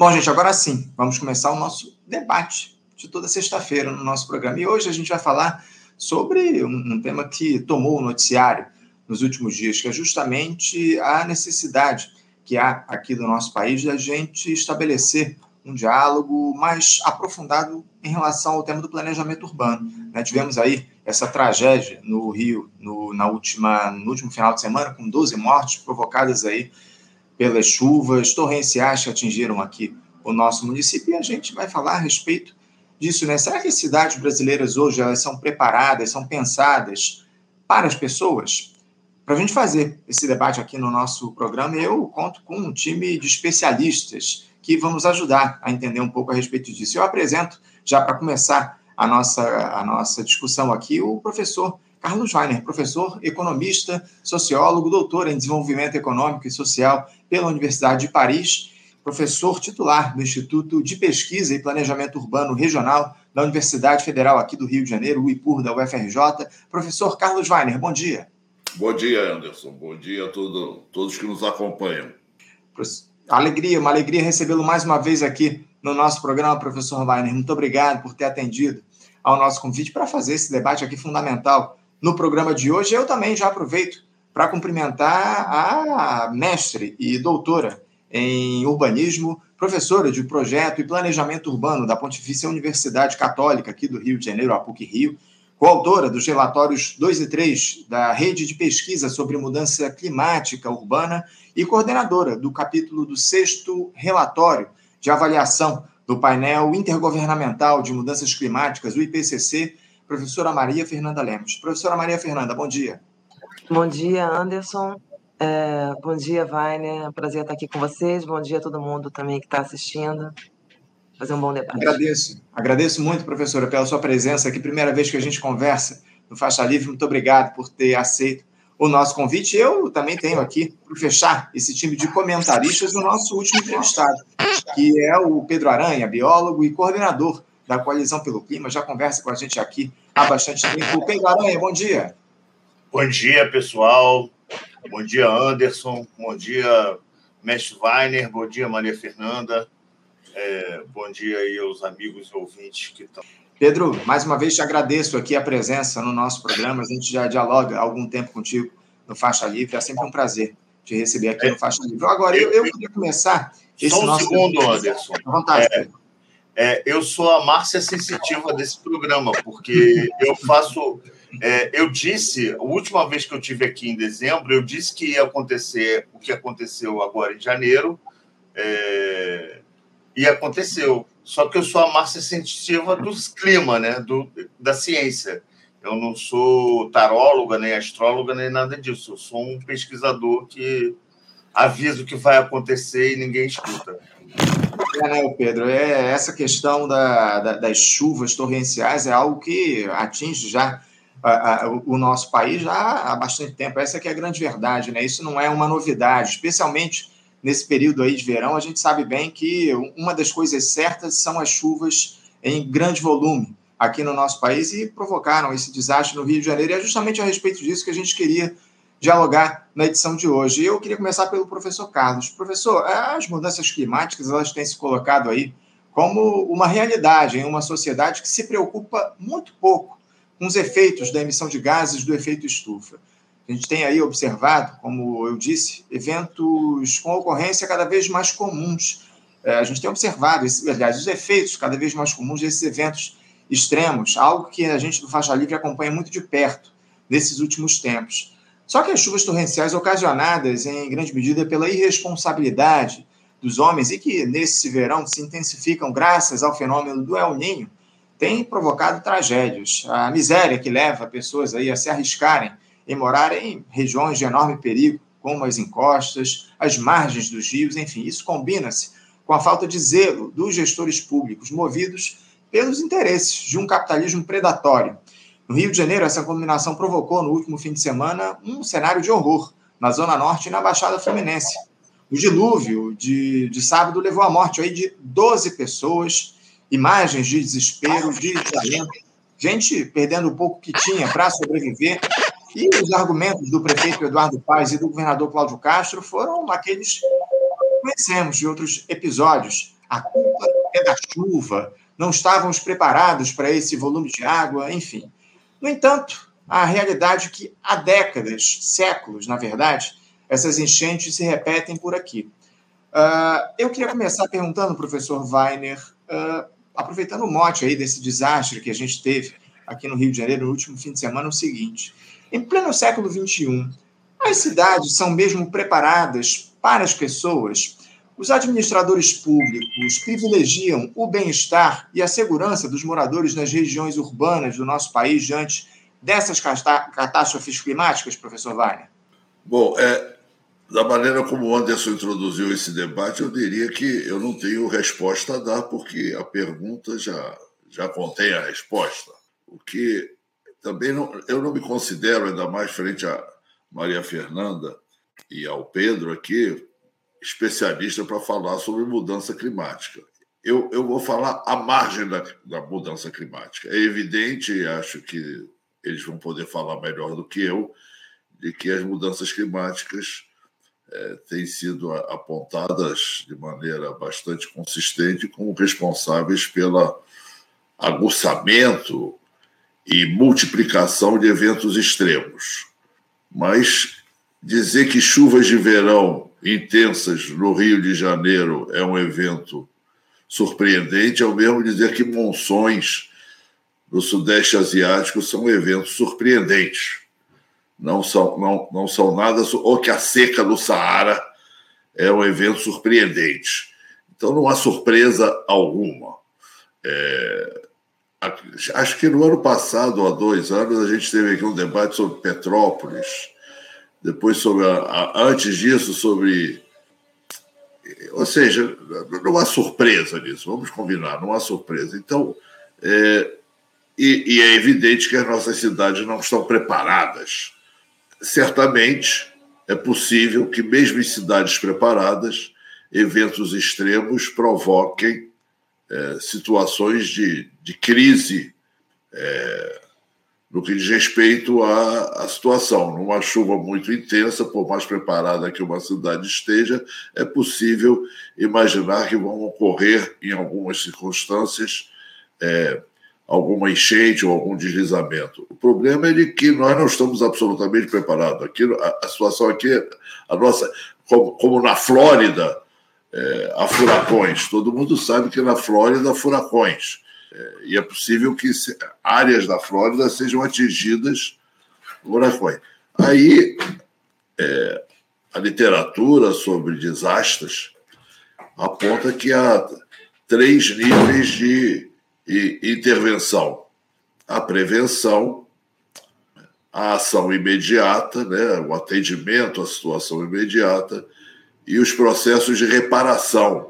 Bom, gente, agora sim, vamos começar o nosso debate de toda sexta-feira no nosso programa. E hoje a gente vai falar sobre um, um tema que tomou o noticiário nos últimos dias, que é justamente a necessidade que há aqui no nosso país da gente estabelecer um diálogo mais aprofundado em relação ao tema do planejamento urbano. Né? Tivemos aí essa tragédia no Rio no, na última, no último final de semana, com 12 mortes provocadas aí pelas chuvas torrenciais que atingiram aqui o nosso município, e a gente vai falar a respeito disso, né? Será que as cidades brasileiras hoje elas são preparadas, são pensadas para as pessoas? Para a gente fazer esse debate aqui no nosso programa, eu conto com um time de especialistas que vão nos ajudar a entender um pouco a respeito disso. Eu apresento, já para começar a nossa, a nossa discussão aqui, o professor Carlos Weiner, professor, economista, sociólogo, doutor em desenvolvimento econômico e social pela Universidade de Paris, professor titular do Instituto de Pesquisa e Planejamento Urbano Regional da Universidade Federal aqui do Rio de Janeiro, o IPUR da UFRJ. Professor Carlos Weiner, bom dia. Bom dia, Anderson. Bom dia a todo, todos que nos acompanham. Alegria, uma alegria recebê-lo mais uma vez aqui no nosso programa, professor Weiner. Muito obrigado por ter atendido ao nosso convite para fazer esse debate aqui fundamental no programa de hoje. Eu também já aproveito para cumprimentar a mestre e doutora em urbanismo, professora de projeto e planejamento urbano da Pontifícia Universidade Católica aqui do Rio de Janeiro, a PUC Rio, coautora dos relatórios 2 e 3 da Rede de Pesquisa sobre Mudança Climática Urbana e coordenadora do capítulo do sexto relatório de avaliação do painel intergovernamental de mudanças climáticas, o IPCC, professora Maria Fernanda Lemos. Professora Maria Fernanda, bom dia. Bom dia, Anderson. É, bom dia, Vainer. É prazer estar aqui com vocês. Bom dia a todo mundo também que está assistindo. Fazer um bom debate. Agradeço. Agradeço muito, professora, pela sua presença aqui. Primeira vez que a gente conversa no Faixa Livre. Muito obrigado por ter aceito o nosso convite. Eu também tenho aqui, para fechar esse time de comentaristas, o nosso último entrevistado, que é o Pedro Aranha, biólogo e coordenador da Coalizão pelo Clima, já conversa com a gente aqui há bastante tempo. Pedro Aranha, bom dia. Bom dia, pessoal. Bom dia, Anderson. Bom dia, Mestre Weiner. Bom dia, Maria Fernanda. É, bom dia aí aos amigos e ouvintes que estão. Pedro, mais uma vez te agradeço aqui a presença no nosso programa. A gente já dialoga há algum tempo contigo no Faixa Livre. É sempre um prazer te receber aqui é, no Faixa Livre. Agora, eu, eu queria começar. Esse só um nosso... segundo, Anderson. À vontade, é, é, eu sou a Márcia sensitiva desse programa, porque eu faço. É, eu disse, a última vez que eu tive aqui em dezembro, eu disse que ia acontecer o que aconteceu agora em janeiro, é, e aconteceu. Só que eu sou a Márcia sensitiva dos clima, né, do, da ciência. Eu não sou taróloga, nem astróloga, nem nada disso. Eu sou um pesquisador que avisa o que vai acontecer e ninguém escuta. É, né, Pedro? É, essa questão da, da, das chuvas torrenciais é algo que atinge já a, a, o nosso país já há bastante tempo. Essa é, é a grande verdade, né? Isso não é uma novidade, especialmente nesse período aí de verão. A gente sabe bem que uma das coisas certas são as chuvas em grande volume aqui no nosso país e provocaram esse desastre no Rio de Janeiro. E é justamente a respeito disso que a gente queria dialogar na edição de hoje. Eu queria começar pelo professor Carlos. Professor, as mudanças climáticas elas têm se colocado aí como uma realidade em uma sociedade que se preocupa muito pouco com os efeitos da emissão de gases do efeito estufa. A gente tem aí observado, como eu disse, eventos com ocorrência cada vez mais comuns. É, a gente tem observado, aliás, os efeitos cada vez mais comuns desses eventos extremos, algo que a gente do Faixa Livre acompanha muito de perto nesses últimos tempos. Só que as chuvas torrenciais ocasionadas em grande medida pela irresponsabilidade dos homens e que nesse verão se intensificam graças ao fenômeno do El Ninho, têm provocado tragédias. A miséria que leva pessoas aí a se arriscarem em morar em regiões de enorme perigo, como as encostas, as margens dos rios, enfim, isso combina-se com a falta de zelo dos gestores públicos, movidos pelos interesses de um capitalismo predatório no Rio de Janeiro, essa combinação provocou, no último fim de semana, um cenário de horror na Zona Norte e na Baixada Fluminense. O dilúvio de, de sábado levou à morte aí de 12 pessoas, imagens de desespero, de desalento, gente perdendo o pouco que tinha para sobreviver. E os argumentos do prefeito Eduardo Paes e do governador Cláudio Castro foram aqueles que conhecemos de outros episódios a culpa é da chuva, não estávamos preparados para esse volume de água, enfim. No entanto, a realidade é que há décadas, séculos, na verdade, essas enchentes se repetem por aqui. Uh, eu queria começar perguntando, professor Weiner, uh, aproveitando o mote aí desse desastre que a gente teve aqui no Rio de Janeiro no último fim de semana, o seguinte: em pleno século XXI, as cidades são mesmo preparadas para as pessoas? Os administradores públicos privilegiam o bem-estar e a segurança dos moradores nas regiões urbanas do nosso país diante dessas catástrofes climáticas, professor Wagner? Bom, é, da maneira como o Anderson introduziu esse debate, eu diria que eu não tenho resposta a dar, porque a pergunta já, já contém a resposta. O que também não, eu não me considero, ainda mais frente a Maria Fernanda e ao Pedro aqui, especialista para falar sobre mudança climática. Eu, eu vou falar à margem da, da mudança climática. É evidente, acho que eles vão poder falar melhor do que eu, de que as mudanças climáticas é, têm sido apontadas de maneira bastante consistente como responsáveis pelo aguçamento e multiplicação de eventos extremos. Mas dizer que chuvas de verão intensas no Rio de Janeiro é um evento surpreendente é o mesmo dizer que monções no Sudeste Asiático são eventos surpreendentes. Não são, não, não são nada. Ou que a seca no Saara é um evento surpreendente. Então não há surpresa alguma. É, acho que no ano passado, há dois anos, a gente teve aqui um debate sobre Petrópolis depois sobre a, a, antes disso sobre ou seja não há surpresa nisso vamos combinar não há surpresa. Então é, e, e, é evidente que as nossas cidades não estão preparadas. Certamente é possível que mesmo em cidades preparadas eventos extremos provoquem é, situações de, de crise é, no que diz respeito à, à, situação. Numa chuva muito intensa, por mais preparada que uma cidade esteja, é possível imaginar que vão ocorrer, em algumas circunstâncias, é, alguma enchente ou algum deslizamento. O problema é de que nós não estamos absolutamente preparados. Aqui, a, a situação aqui, a nossa, como, como na Flórida, é, há furacões. Todo mundo sabe que na Flórida há furacões. É, e é possível que áreas da Flórida sejam atingidas. Por furacões. Aí, é, a literatura sobre desastres aponta que há três níveis de intervenção: a prevenção, a ação imediata, né, o atendimento à situação imediata e os processos de reparação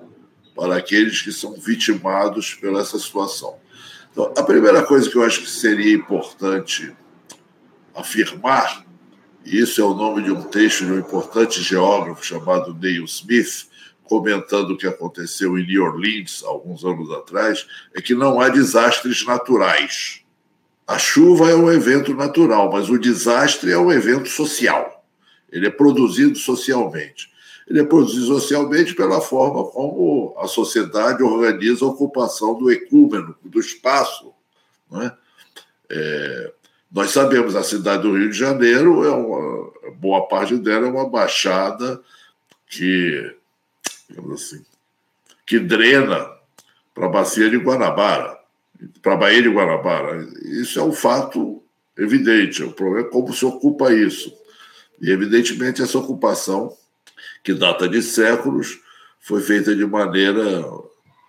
para aqueles que são vitimados pela essa situação. Então, a primeira coisa que eu acho que seria importante afirmar, e isso é o nome de um texto de um importante geógrafo chamado Neil Smith, comentando o que aconteceu em New Orleans alguns anos atrás, é que não há desastres naturais. A chuva é um evento natural, mas o desastre é um evento social. Ele é produzido socialmente ele é produzido socialmente pela forma como a sociedade organiza a ocupação do ecúmeno, do espaço. Não é? É, nós sabemos a cidade do Rio de Janeiro é uma boa parte dela é uma baixada que assim que drena para a bacia de Guanabara, para a Baía de Guanabara. Isso é um fato evidente. O problema é como se ocupa isso. E evidentemente essa ocupação que data de séculos, foi feita de maneira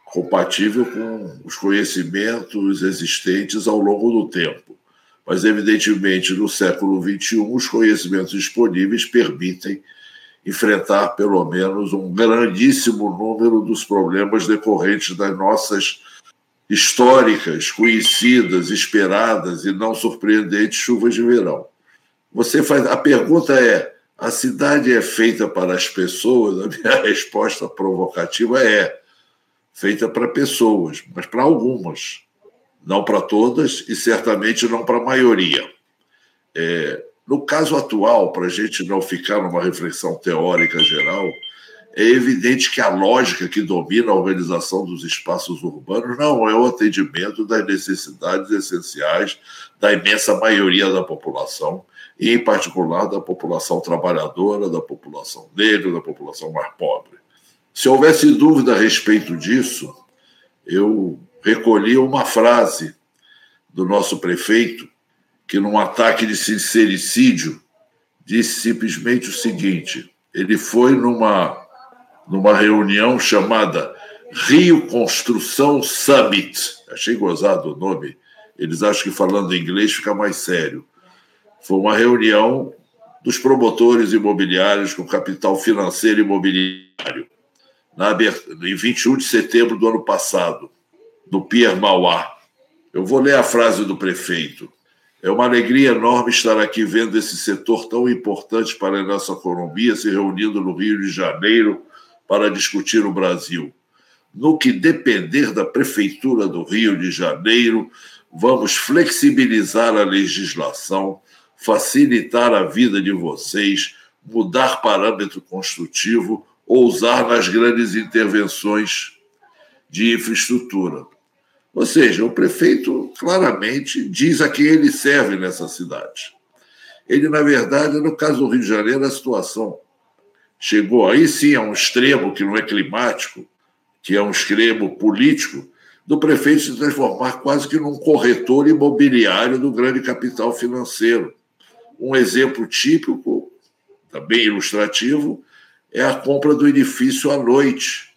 compatível com os conhecimentos existentes ao longo do tempo. Mas, evidentemente, no século XXI, os conhecimentos disponíveis permitem enfrentar, pelo menos, um grandíssimo número dos problemas decorrentes das nossas históricas, conhecidas, esperadas e não surpreendentes chuvas de verão. Você faz a pergunta é: a cidade é feita para as pessoas? A minha resposta provocativa é feita para pessoas, mas para algumas, não para todas e certamente não para a maioria. É, no caso atual, para a gente não ficar numa reflexão teórica geral, é evidente que a lógica que domina a organização dos espaços urbanos não é o atendimento das necessidades essenciais da imensa maioria da população, e em particular da população trabalhadora, da população negra, da população mais pobre. Se houvesse dúvida a respeito disso, eu recolhi uma frase do nosso prefeito, que num ataque de sincericídio disse simplesmente o seguinte: ele foi numa numa reunião chamada Rio Construção Summit. Achei gozado o nome. Eles acham que falando inglês fica mais sério. Foi uma reunião dos promotores imobiliários com capital financeiro imobiliário, na, em 21 de setembro do ano passado, no Pier Mauá. Eu vou ler a frase do prefeito. É uma alegria enorme estar aqui vendo esse setor tão importante para a nossa economia se reunindo no Rio de Janeiro para discutir o Brasil. No que depender da Prefeitura do Rio de Janeiro, vamos flexibilizar a legislação, facilitar a vida de vocês, mudar parâmetro construtivo, ousar nas grandes intervenções de infraestrutura. Ou seja, o prefeito claramente diz a quem ele serve nessa cidade. Ele, na verdade, no caso do Rio de Janeiro, a situação chegou aí sim a um extremo que não é climático, que é um extremo político, do prefeito se transformar quase que num corretor imobiliário do grande capital financeiro. Um exemplo típico, também ilustrativo, é a compra do edifício à noite,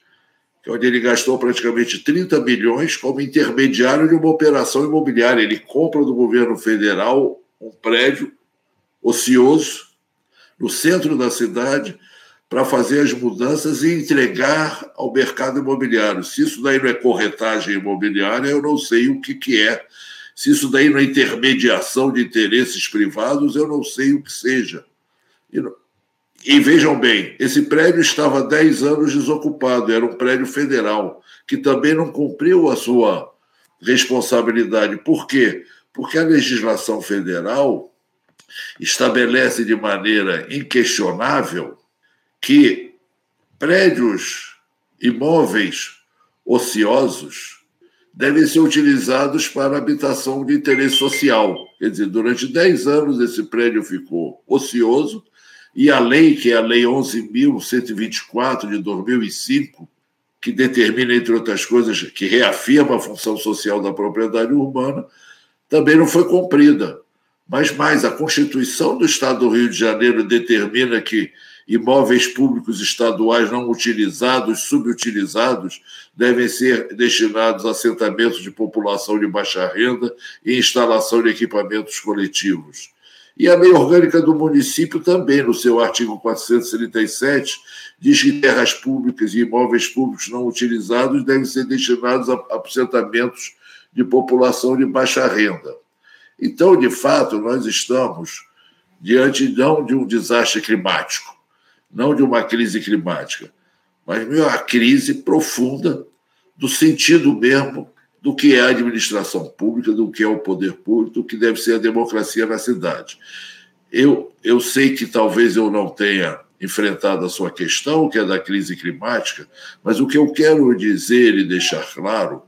é onde ele gastou praticamente 30 milhões como intermediário de uma operação imobiliária. Ele compra do governo federal um prédio ocioso no centro da cidade para fazer as mudanças e entregar ao mercado imobiliário. Se isso daí não é corretagem imobiliária, eu não sei o que, que é. Se isso daí não é intermediação de interesses privados, eu não sei o que seja. E, e vejam bem, esse prédio estava há 10 anos desocupado, era um prédio federal, que também não cumpriu a sua responsabilidade. Por quê? Porque a legislação federal estabelece de maneira inquestionável que prédios, imóveis ociosos devem ser utilizados para habitação de interesse social. Quer dizer, durante 10 anos esse prédio ficou ocioso e a lei, que é a Lei 11.124 de 2005, que determina, entre outras coisas, que reafirma a função social da propriedade urbana, também não foi cumprida. Mas mais, a Constituição do Estado do Rio de Janeiro determina que imóveis públicos estaduais não utilizados, subutilizados, devem ser destinados a assentamentos de população de baixa renda e instalação de equipamentos coletivos. E a lei orgânica do município também, no seu artigo 437, diz que terras públicas e imóveis públicos não utilizados devem ser destinados a assentamentos de população de baixa renda. Então, de fato, nós estamos diante não de um desastre climático, não de uma crise climática, mas uma crise profunda do sentido mesmo do que é a administração pública, do que é o poder público, do que deve ser a democracia na cidade. Eu, eu sei que talvez eu não tenha enfrentado a sua questão, que é da crise climática, mas o que eu quero dizer e deixar claro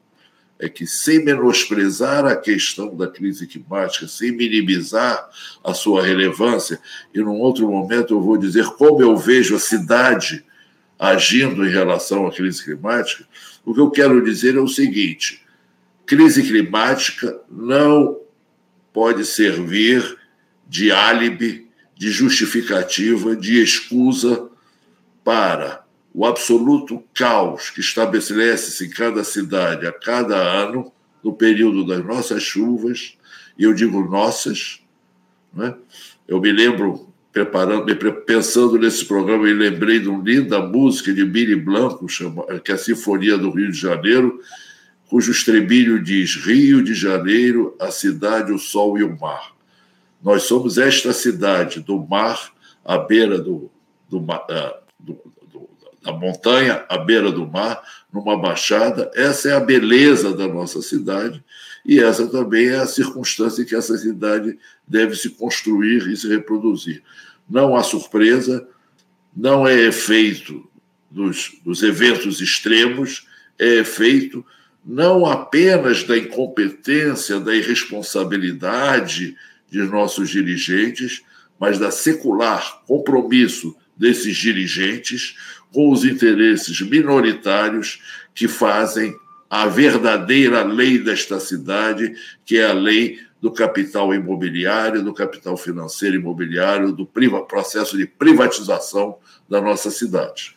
é que, sem menosprezar a questão da crise climática, sem minimizar a sua relevância, e num outro momento eu vou dizer como eu vejo a cidade agindo em relação à crise climática, o que eu quero dizer é o seguinte: crise climática não pode servir de álibi, de justificativa, de excusa para o absoluto caos que estabelece-se em cada cidade a cada ano, no período das nossas chuvas, e eu digo nossas, né? eu me lembro, preparando, pensando nesse programa, e lembrei de uma linda música de Billy Blanco, que é a Sinfonia do Rio de Janeiro, cujo estribilho diz: Rio de Janeiro, a cidade, o sol e o mar. Nós somos esta cidade, do mar à beira do, do, uh, do a montanha à beira do mar, numa baixada. Essa é a beleza da nossa cidade e essa também é a circunstância em que essa cidade deve se construir e se reproduzir. Não há surpresa, não é efeito dos, dos eventos extremos é efeito não apenas da incompetência, da irresponsabilidade de nossos dirigentes, mas da secular compromisso desses dirigentes com os interesses minoritários que fazem a verdadeira lei desta cidade, que é a lei do capital imobiliário, do capital financeiro imobiliário, do processo de privatização da nossa cidade.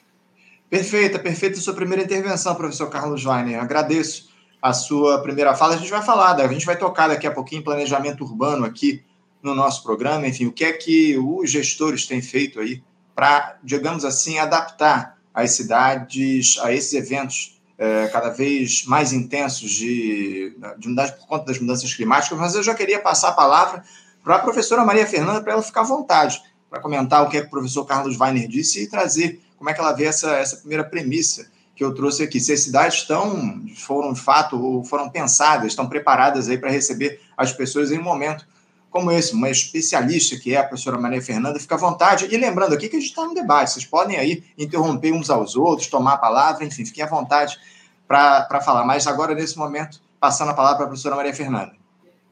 Perfeita, perfeita sua primeira intervenção, professor Carlos Weiner. Agradeço a sua primeira fala. A gente vai falar, a gente vai tocar daqui a pouquinho planejamento urbano aqui no nosso programa. Enfim, o que é que os gestores têm feito aí para, digamos assim, adaptar as cidades a esses eventos é, cada vez mais intensos de, de por conta das mudanças climáticas. Mas eu já queria passar a palavra para a professora Maria Fernanda para ela ficar à vontade para comentar o que, é que o professor Carlos Weiner disse e trazer como é que ela vê essa, essa primeira premissa que eu trouxe aqui. Se as cidades estão, foram de fato, ou foram pensadas, estão preparadas aí para receber as pessoas em um momento como esse, uma especialista que é a professora Maria Fernanda, fica à vontade. E lembrando aqui que a gente está no debate, vocês podem aí interromper uns aos outros, tomar a palavra, enfim, fiquem à vontade para falar. Mas agora, nesse momento, passando a palavra para a professora Maria Fernanda.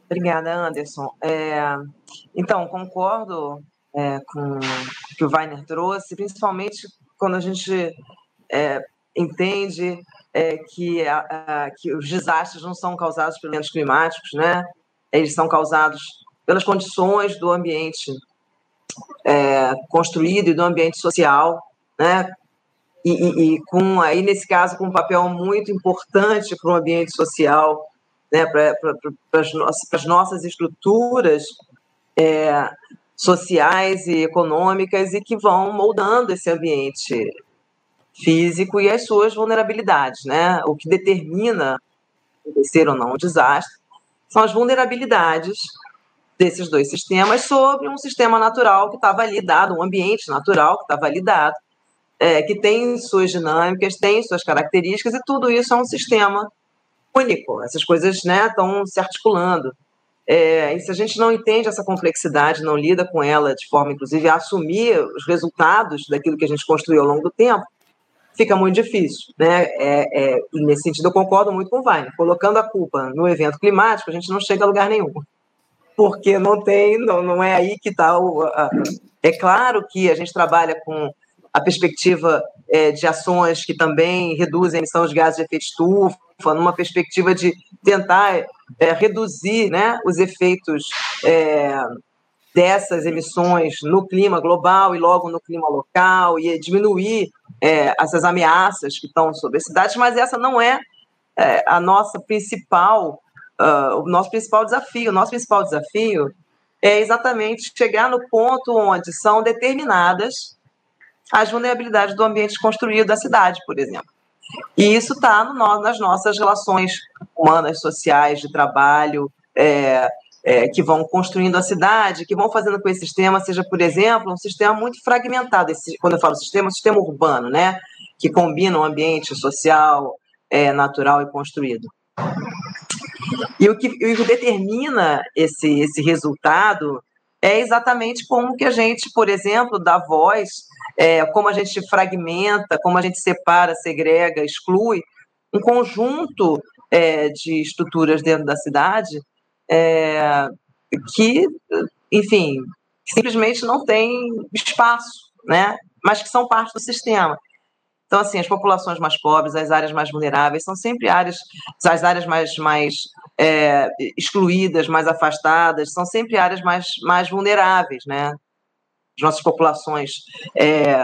Obrigada, Anderson. É, então, concordo é, com o que o Weiner trouxe, principalmente quando a gente é, entende é, que, a, a, que os desastres não são causados pelos eventos climáticos, né? Eles são causados pelas condições do ambiente é, construído e do ambiente social, né? E, e, e, com aí nesse caso com um papel muito importante para o ambiente social, né? Para pra, as nossas, estruturas é, sociais e econômicas e que vão moldando esse ambiente físico e as suas vulnerabilidades, né? O que determina acontecer ou não o desastre são as vulnerabilidades desses dois sistemas sobre um sistema natural que estava ali dado, um ambiente natural que estava ali dado, é, que tem suas dinâmicas, tem suas características e tudo isso é um sistema único. Essas coisas né, estão se articulando. É, e se a gente não entende essa complexidade, não lida com ela de forma, inclusive, a assumir os resultados daquilo que a gente construiu ao longo do tempo, fica muito difícil. Né? É, é, nesse sentido, eu concordo muito com o Weiner. Colocando a culpa no evento climático, a gente não chega a lugar nenhum. Porque não tem, não, não é aí que está o. A, é claro que a gente trabalha com a perspectiva é, de ações que também reduzem a emissão de gases de efeito estufa, numa perspectiva de tentar é, reduzir né, os efeitos é, dessas emissões no clima global e logo no clima local e diminuir é, essas ameaças que estão sobre as cidades, mas essa não é, é a nossa principal, uh, o nosso principal desafio. O nosso principal desafio é exatamente chegar no ponto onde são determinadas as vulnerabilidades do ambiente construído da cidade, por exemplo. E isso está no, nas nossas relações humanas, sociais, de trabalho, é, é, que vão construindo a cidade, que vão fazendo com esse sistema seja, por exemplo, um sistema muito fragmentado. Esse, quando eu falo sistema, é um sistema urbano, né? que combina o ambiente social, é, natural e construído. E o que, o que determina esse, esse resultado é exatamente como que a gente, por exemplo, dá voz é, como a gente fragmenta, como a gente separa, segrega, exclui um conjunto é, de estruturas dentro da cidade é, que, enfim, simplesmente não tem espaço, né? mas que são parte do sistema. Então, assim, as populações mais pobres, as áreas mais vulneráveis, são sempre áreas, as áreas mais, mais é, excluídas, mais afastadas, são sempre áreas mais, mais vulneráveis, né? as nossas populações é,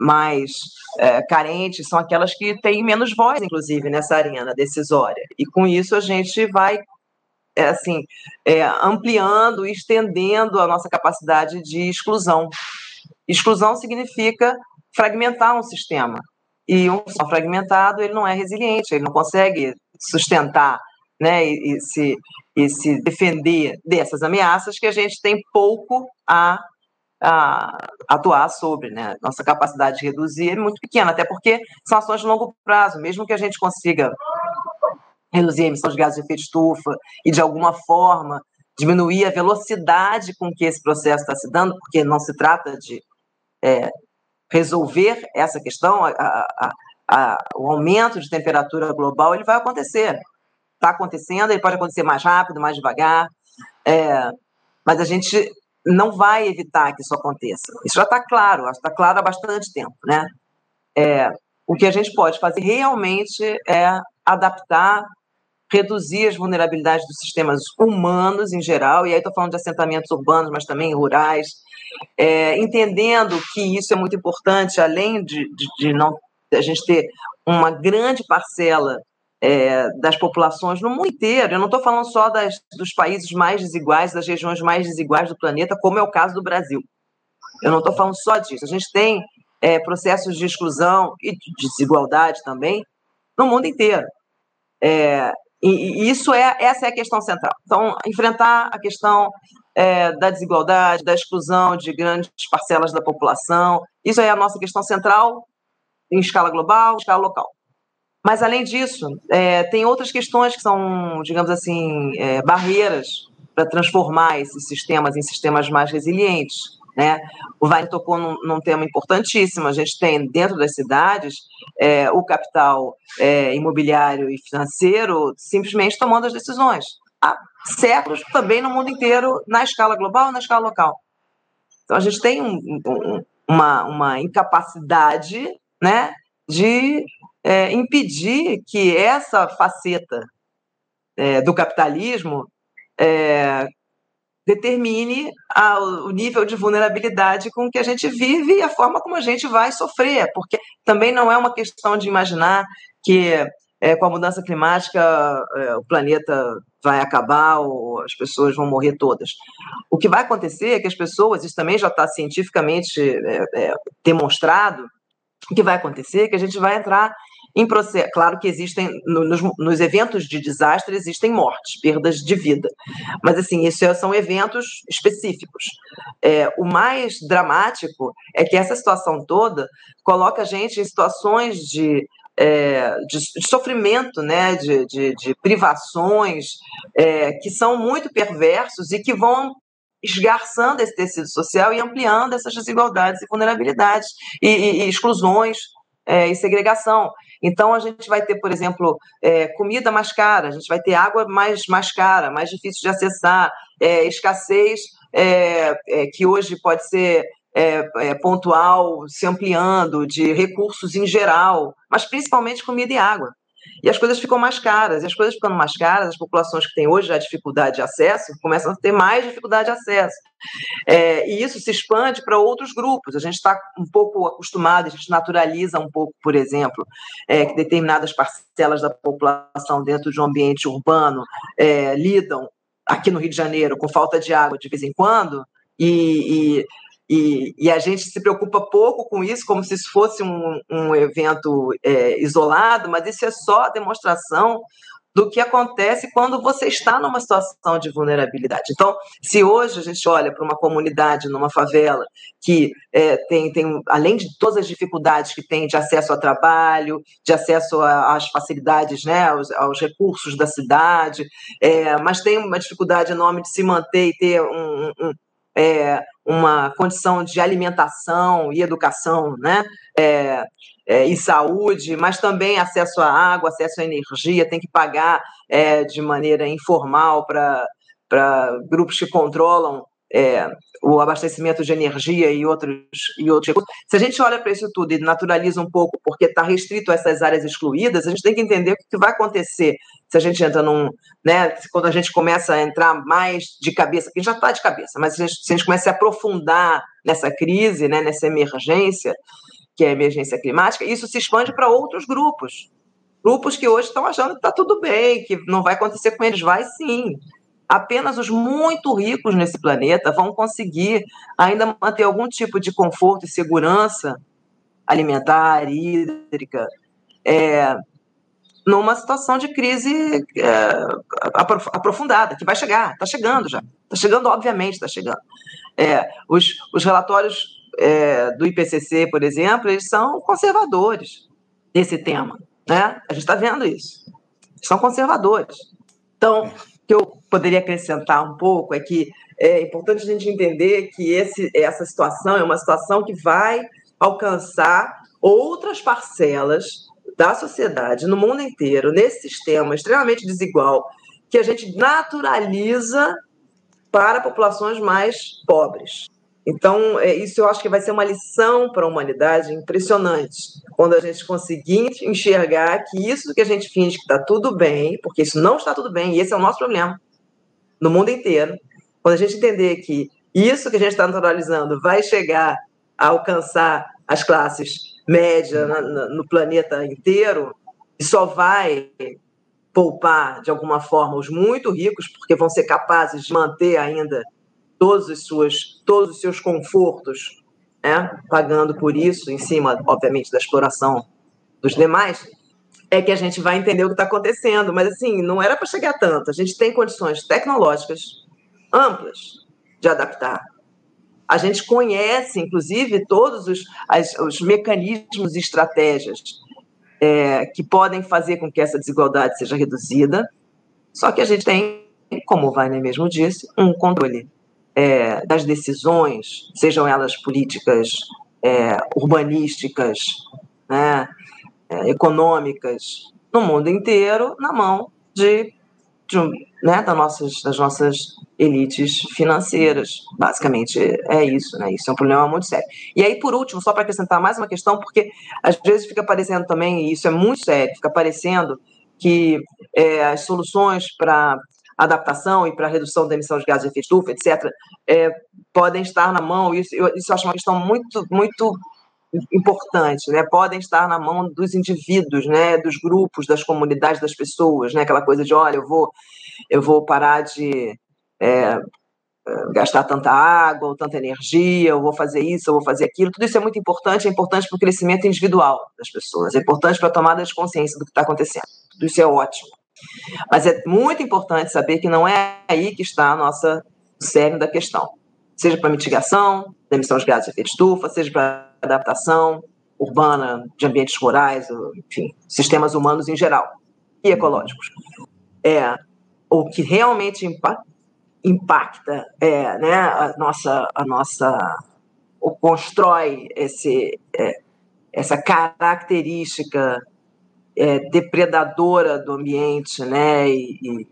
mais é, carentes são aquelas que têm menos voz, inclusive, nessa arena decisória. E com isso a gente vai é, assim é, ampliando, estendendo a nossa capacidade de exclusão. Exclusão significa fragmentar um sistema. E um sistema fragmentado ele não é resiliente, ele não consegue sustentar né, e, e, se, e se defender dessas ameaças que a gente tem pouco a a, atuar sobre. Né? Nossa capacidade de reduzir é muito pequena, até porque são ações de longo prazo. Mesmo que a gente consiga reduzir a emissão de gases de efeito estufa e, de alguma forma, diminuir a velocidade com que esse processo está se dando, porque não se trata de é, resolver essa questão, a, a, a, o aumento de temperatura global, ele vai acontecer. Está acontecendo, ele pode acontecer mais rápido, mais devagar, é, mas a gente não vai evitar que isso aconteça. Isso já está claro, está claro há bastante tempo, né? É, o que a gente pode fazer realmente é adaptar, reduzir as vulnerabilidades dos sistemas humanos em geral, e aí estou falando de assentamentos urbanos, mas também rurais, é, entendendo que isso é muito importante, além de, de, de não a gente ter uma grande parcela é, das populações no mundo inteiro. Eu não estou falando só das, dos países mais desiguais, das regiões mais desiguais do planeta, como é o caso do Brasil. Eu não estou falando só disso. A gente tem é, processos de exclusão e de desigualdade também no mundo inteiro. É, e, e, isso é essa é a questão central. Então, enfrentar a questão é, da desigualdade, da exclusão de grandes parcelas da população, isso é a nossa questão central em escala global, escala local. Mas, além disso, é, tem outras questões que são, digamos assim, é, barreiras para transformar esses sistemas em sistemas mais resilientes. Né? O Vai tocou num, num, tema importantíssimo. A gente tem dentro das cidades é, o capital é, imobiliário e financeiro simplesmente tomando as decisões. Há séculos também no mundo inteiro, na escala global na escala local. Então a gente tem um, um, uma, uma incapacidade né, de é, impedir que essa faceta é, do capitalismo é, determine a, o nível de vulnerabilidade com que a gente vive e a forma como a gente vai sofrer, porque também não é uma questão de imaginar que é, com a mudança climática é, o planeta vai acabar ou as pessoas vão morrer todas. O que vai acontecer é que as pessoas, isso também já está cientificamente é, é, demonstrado, o que vai acontecer é que a gente vai entrar em processo. Claro que existem, nos, nos, eventos de desastre, existem mortes, perdas de vida. Mas, assim, isso é, são eventos específicos. É, o mais dramático é que essa situação toda coloca a gente em situações de. É, de, de, sofrimento, né, de, de, de privações, é, que são muito perversos e que vão esgarçando esse tecido social e ampliando essas desigualdades e vulnerabilidades e, e, e exclusões é, e segregação. Então, a gente vai ter, por exemplo, é, comida mais cara, a gente vai ter água mais, mais cara, mais difícil de acessar, é, escassez é, é, que hoje pode ser é, pontual, se ampliando, de recursos em geral, mas principalmente comida e água e as coisas ficam mais caras. E as coisas ficando mais caras, as populações que têm hoje já dificuldade de acesso começam a ter mais dificuldade de acesso. É, e isso se expande para outros grupos. A gente está um pouco acostumado, a gente naturaliza um pouco, por exemplo, é, que determinadas parcelas da população dentro de um ambiente urbano é, lidam, aqui no Rio de Janeiro, com falta de água de vez em quando, e, e e, e, a gente se preocupa pouco com isso, como se isso fosse um, um evento é, isolado, mas isso é só a demonstração do que acontece quando você está numa situação de vulnerabilidade. Então, se hoje a gente olha para uma comunidade numa favela que é, tem, tem, além de todas as dificuldades que tem de acesso ao trabalho, de acesso às facilidades, né, aos, aos recursos da cidade, é, mas tem uma dificuldade enorme de se manter e ter um, um, é, uma condição de alimentação e educação, né? É, é, e saúde, mas também acesso à água, acesso à energia, tem que pagar é, de maneira informal para grupos que controlam é, o abastecimento de energia e outros, e outros recursos. Se a gente olha para isso tudo e naturaliza um pouco, porque está restrito a essas áreas excluídas, a gente tem que entender o que vai acontecer se a gente entra num. Né, quando a gente começa a entrar mais de cabeça, que já está de cabeça, mas se a, gente, se a gente começa a aprofundar nessa crise, né, nessa emergência, que é a emergência climática, isso se expande para outros grupos. Grupos que hoje estão achando que está tudo bem, que não vai acontecer com eles. Vai sim apenas os muito ricos nesse planeta vão conseguir ainda manter algum tipo de conforto e segurança alimentar, hídrica, é, numa situação de crise é, aprofundada, que vai chegar, está chegando já. Está chegando, obviamente, está chegando. É, os, os relatórios é, do IPCC, por exemplo, eles são conservadores nesse tema. Né? A gente está vendo isso. São conservadores. Então, que eu poderia acrescentar um pouco é que é importante a gente entender que esse, essa situação é uma situação que vai alcançar outras parcelas da sociedade no mundo inteiro, nesse sistema extremamente desigual, que a gente naturaliza para populações mais pobres. Então, é, isso eu acho que vai ser uma lição para a humanidade impressionante, quando a gente conseguir enxergar que isso que a gente finge que está tudo bem, porque isso não está tudo bem, e esse é o nosso problema no mundo inteiro, quando a gente entender que isso que a gente está naturalizando vai chegar a alcançar as classes médias no planeta inteiro, e só vai poupar de alguma forma os muito ricos, porque vão ser capazes de manter ainda todos os, suas, todos os seus confortos, né, pagando por isso, em cima, obviamente, da exploração dos demais, é que a gente vai entender o que está acontecendo. Mas, assim, não era para chegar tanto. A gente tem condições tecnológicas amplas de adaptar. A gente conhece, inclusive, todos os, as, os mecanismos e estratégias é, que podem fazer com que essa desigualdade seja reduzida, só que a gente tem, como o Wagner mesmo disse, um controle é, das decisões, sejam elas políticas, é, urbanísticas, né, é, econômicas, no mundo inteiro, na mão de, de né, das, nossas, das nossas elites financeiras. Basicamente é isso, né? Isso é um problema muito sério. E aí, por último, só para acrescentar mais uma questão, porque às vezes fica parecendo também, e isso é muito sério, fica parecendo que é, as soluções para adaptação e para redução da emissão de gases de efeito estufa, etc., é, podem estar na mão, isso eu, isso eu acho uma questão muito, muito importante, né? Podem estar na mão dos indivíduos, né? Dos grupos, das comunidades, das pessoas, né? Aquela coisa de, olha, eu vou, eu vou parar de é, gastar tanta água ou tanta energia, eu vou fazer isso, eu vou fazer aquilo. Tudo isso é muito importante, é importante para o crescimento individual das pessoas, é importante para a tomada de consciência do que está acontecendo. Tudo isso é ótimo. Mas é muito importante saber que não é aí que está a nossa cerne da questão. Seja para mitigação da emissão de gases de efeito estufa, seja para adaptação urbana de ambientes rurais, enfim, sistemas humanos em geral e ecológicos. É o que realmente impacta, é, né, a nossa, a nossa, o constrói esse, é, essa característica é, depredadora do ambiente, né, e, e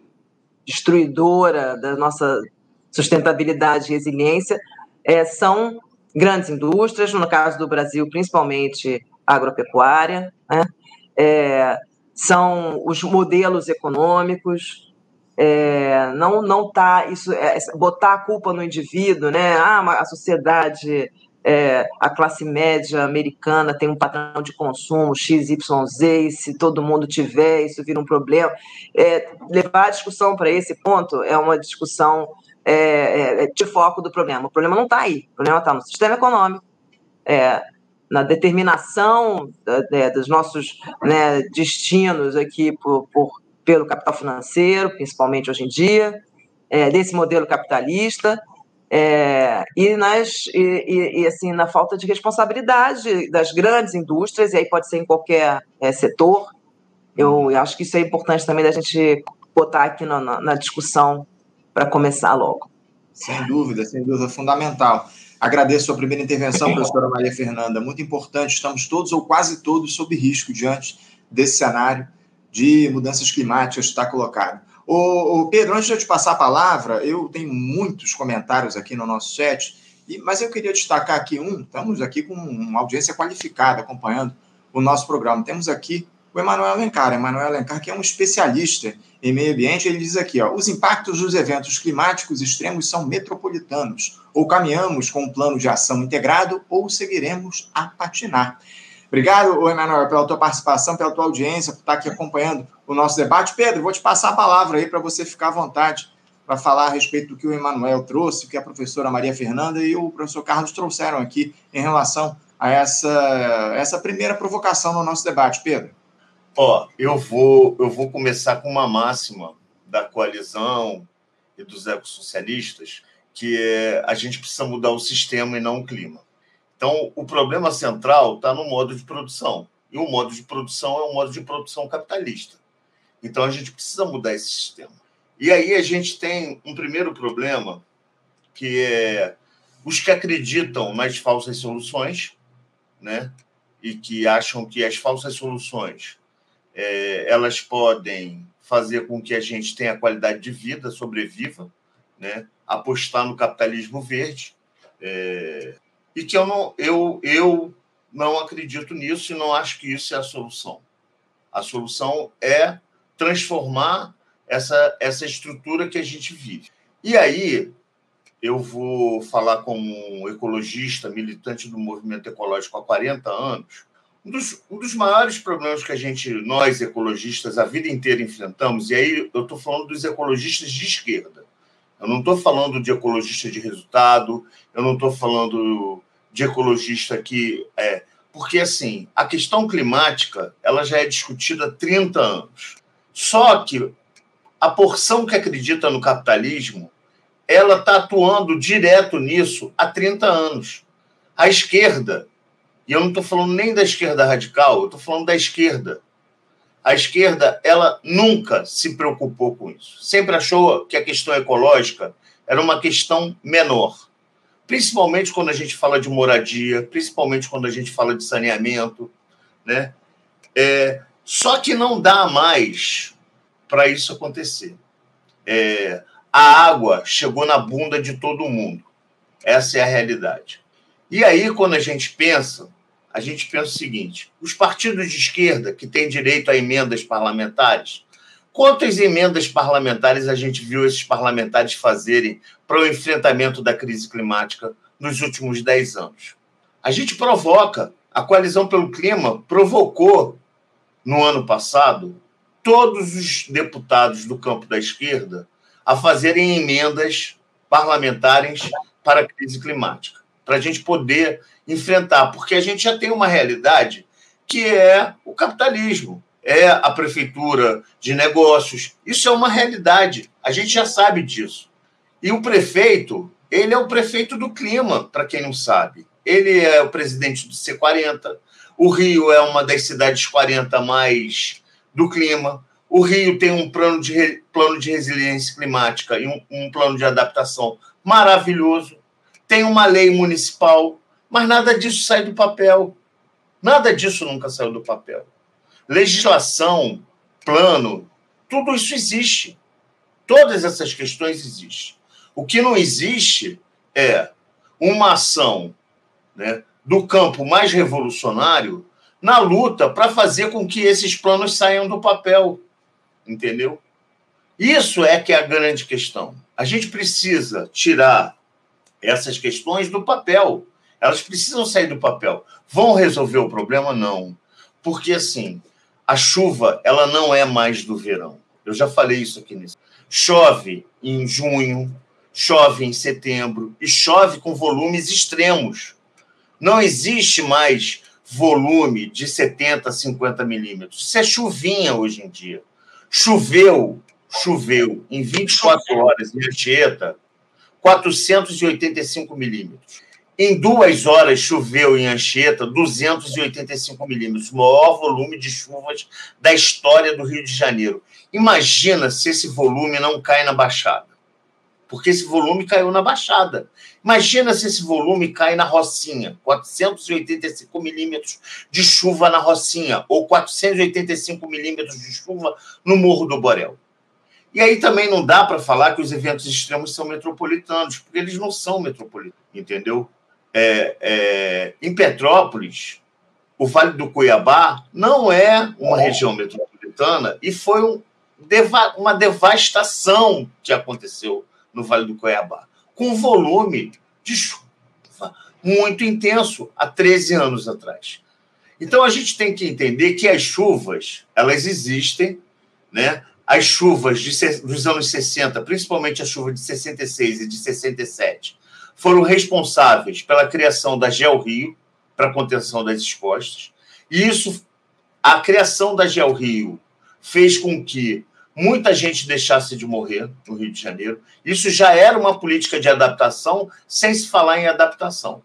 destruidora da nossa sustentabilidade e resiliência, é, são grandes indústrias, no caso do Brasil, principalmente agropecuária, né? É, são os modelos econômicos, é, não não tá isso é, botar a culpa no indivíduo, né? Ah, a sociedade é, a classe média americana tem um padrão de consumo XYZ, e se todo mundo tiver, isso vira um problema. É, levar a discussão para esse ponto é uma discussão é, é, de foco do problema. O problema não está aí, o problema está no sistema econômico, é, na determinação é, dos nossos né, destinos aqui por, por, pelo capital financeiro, principalmente hoje em dia, desse modelo capitalista, e, nas, e, e, e, assim, na falta de responsabilidade das grandes indústrias, e aí pode ser em qualquer setor. Eu, eu, acho que isso é importante também da gente botar aqui na, na, na discussão para começar logo. Sem dúvida, sem dúvida, fundamental. Agradeço a primeira intervenção, professora Maria Fernanda, muito importante. Estamos todos ou quase todos sob risco diante desse cenário de mudanças climáticas que está colocado. Ô, Pedro, antes de eu te passar a palavra, eu tenho muitos comentários aqui no nosso chat, mas eu queria destacar aqui um. Estamos aqui com uma audiência qualificada acompanhando o nosso programa. Temos aqui o Emanuel Alencar. Emanuel Alencar, que é um especialista em meio ambiente, ele diz aqui: ó, os impactos dos eventos climáticos extremos são metropolitanos. Ou caminhamos com um plano de ação integrado, ou seguiremos a patinar. Obrigado, Emanuel, pela tua participação, pela tua audiência, por estar aqui acompanhando o nosso debate. Pedro, vou te passar a palavra aí para você ficar à vontade para falar a respeito do que o Emanuel trouxe, que a professora Maria Fernanda e o professor Carlos trouxeram aqui em relação a essa, essa primeira provocação no nosso debate. Pedro. Ó, eu vou, eu vou começar com uma máxima da coalizão e dos ecossocialistas, que é a gente precisa mudar o sistema e não o clima. Então, o problema central está no modo de produção. E o modo de produção é um modo de produção capitalista. Então, a gente precisa mudar esse sistema. E aí a gente tem um primeiro problema, que é os que acreditam nas falsas soluções, né? E que acham que as falsas soluções é, elas podem fazer com que a gente tenha qualidade de vida, sobreviva, né? Apostar no capitalismo verde, é, e que eu não, eu, eu não acredito nisso e não acho que isso é a solução. A solução é transformar essa, essa estrutura que a gente vive. E aí, eu vou falar como ecologista, militante do movimento ecológico há 40 anos. Um dos, um dos maiores problemas que a gente, nós ecologistas, a vida inteira enfrentamos, e aí eu estou falando dos ecologistas de esquerda. Eu não estou falando de ecologista de resultado, eu não estou falando de ecologista que. É, porque, assim, a questão climática ela já é discutida há 30 anos. Só que a porção que acredita no capitalismo ela está atuando direto nisso há 30 anos. A esquerda, e eu não estou falando nem da esquerda radical, eu estou falando da esquerda. A esquerda, ela nunca se preocupou com isso. Sempre achou que a questão ecológica era uma questão menor. Principalmente quando a gente fala de moradia, principalmente quando a gente fala de saneamento, né? É, só que não dá mais para isso acontecer. É, a água chegou na bunda de todo mundo. Essa é a realidade. E aí, quando a gente pensa, a gente pensa o seguinte: os partidos de esquerda que têm direito a emendas parlamentares, quantas emendas parlamentares a gente viu esses parlamentares fazerem para o enfrentamento da crise climática nos últimos dez anos? A gente provoca. A coalizão pelo clima provocou, no ano passado, todos os deputados do campo da esquerda a fazerem emendas parlamentares para a crise climática, para a gente poder enfrentar, porque a gente já tem uma realidade que é o capitalismo, é a prefeitura de negócios. Isso é uma realidade, a gente já sabe disso. E o prefeito, ele é o prefeito do clima, para quem não sabe. Ele é o presidente do C40. O Rio é uma das cidades 40 mais do clima. O Rio tem um plano de, plano de resiliência climática e um, um plano de adaptação maravilhoso. Tem uma lei municipal, mas nada disso sai do papel. Nada disso nunca saiu do papel. Legislação, plano, tudo isso existe. Todas essas questões existem. O que não existe é uma ação né, do campo mais revolucionário na luta para fazer com que esses planos saiam do papel entendeu? Isso é que é a grande questão. A gente precisa tirar essas questões do papel. Elas precisam sair do papel. Vão resolver o problema? Não. Porque, assim, a chuva ela não é mais do verão. Eu já falei isso aqui. Chove em junho, chove em setembro e chove com volumes extremos. Não existe mais volume de 70, 50 milímetros. Isso é chuvinha hoje em dia. Choveu, choveu em 24 horas em Anchieta, 485 milímetros. Em duas horas choveu em Anchieta 285 milímetros, o maior volume de chuvas da história do Rio de Janeiro. Imagina se esse volume não cai na Baixada. Porque esse volume caiu na Baixada. Imagina se esse volume cai na Rocinha, 485 milímetros de chuva na Rocinha, ou 485 milímetros de chuva no Morro do Borel. E aí também não dá para falar que os eventos extremos são metropolitanos, porque eles não são metropolitanos, entendeu? É, é, em Petrópolis, o Vale do Cuiabá não é uma região metropolitana e foi um, uma devastação que aconteceu no Vale do Cuiabá com volume de chuva muito intenso há 13 anos atrás. Então a gente tem que entender que as chuvas, elas existem, né? As chuvas de, dos anos 60, principalmente a chuva de 66 e de 67, foram responsáveis pela criação da Gel Rio para contenção das encostas. E isso, a criação da Gel Rio fez com que muita gente deixasse de morrer no Rio de Janeiro. Isso já era uma política de adaptação, sem se falar em adaptação.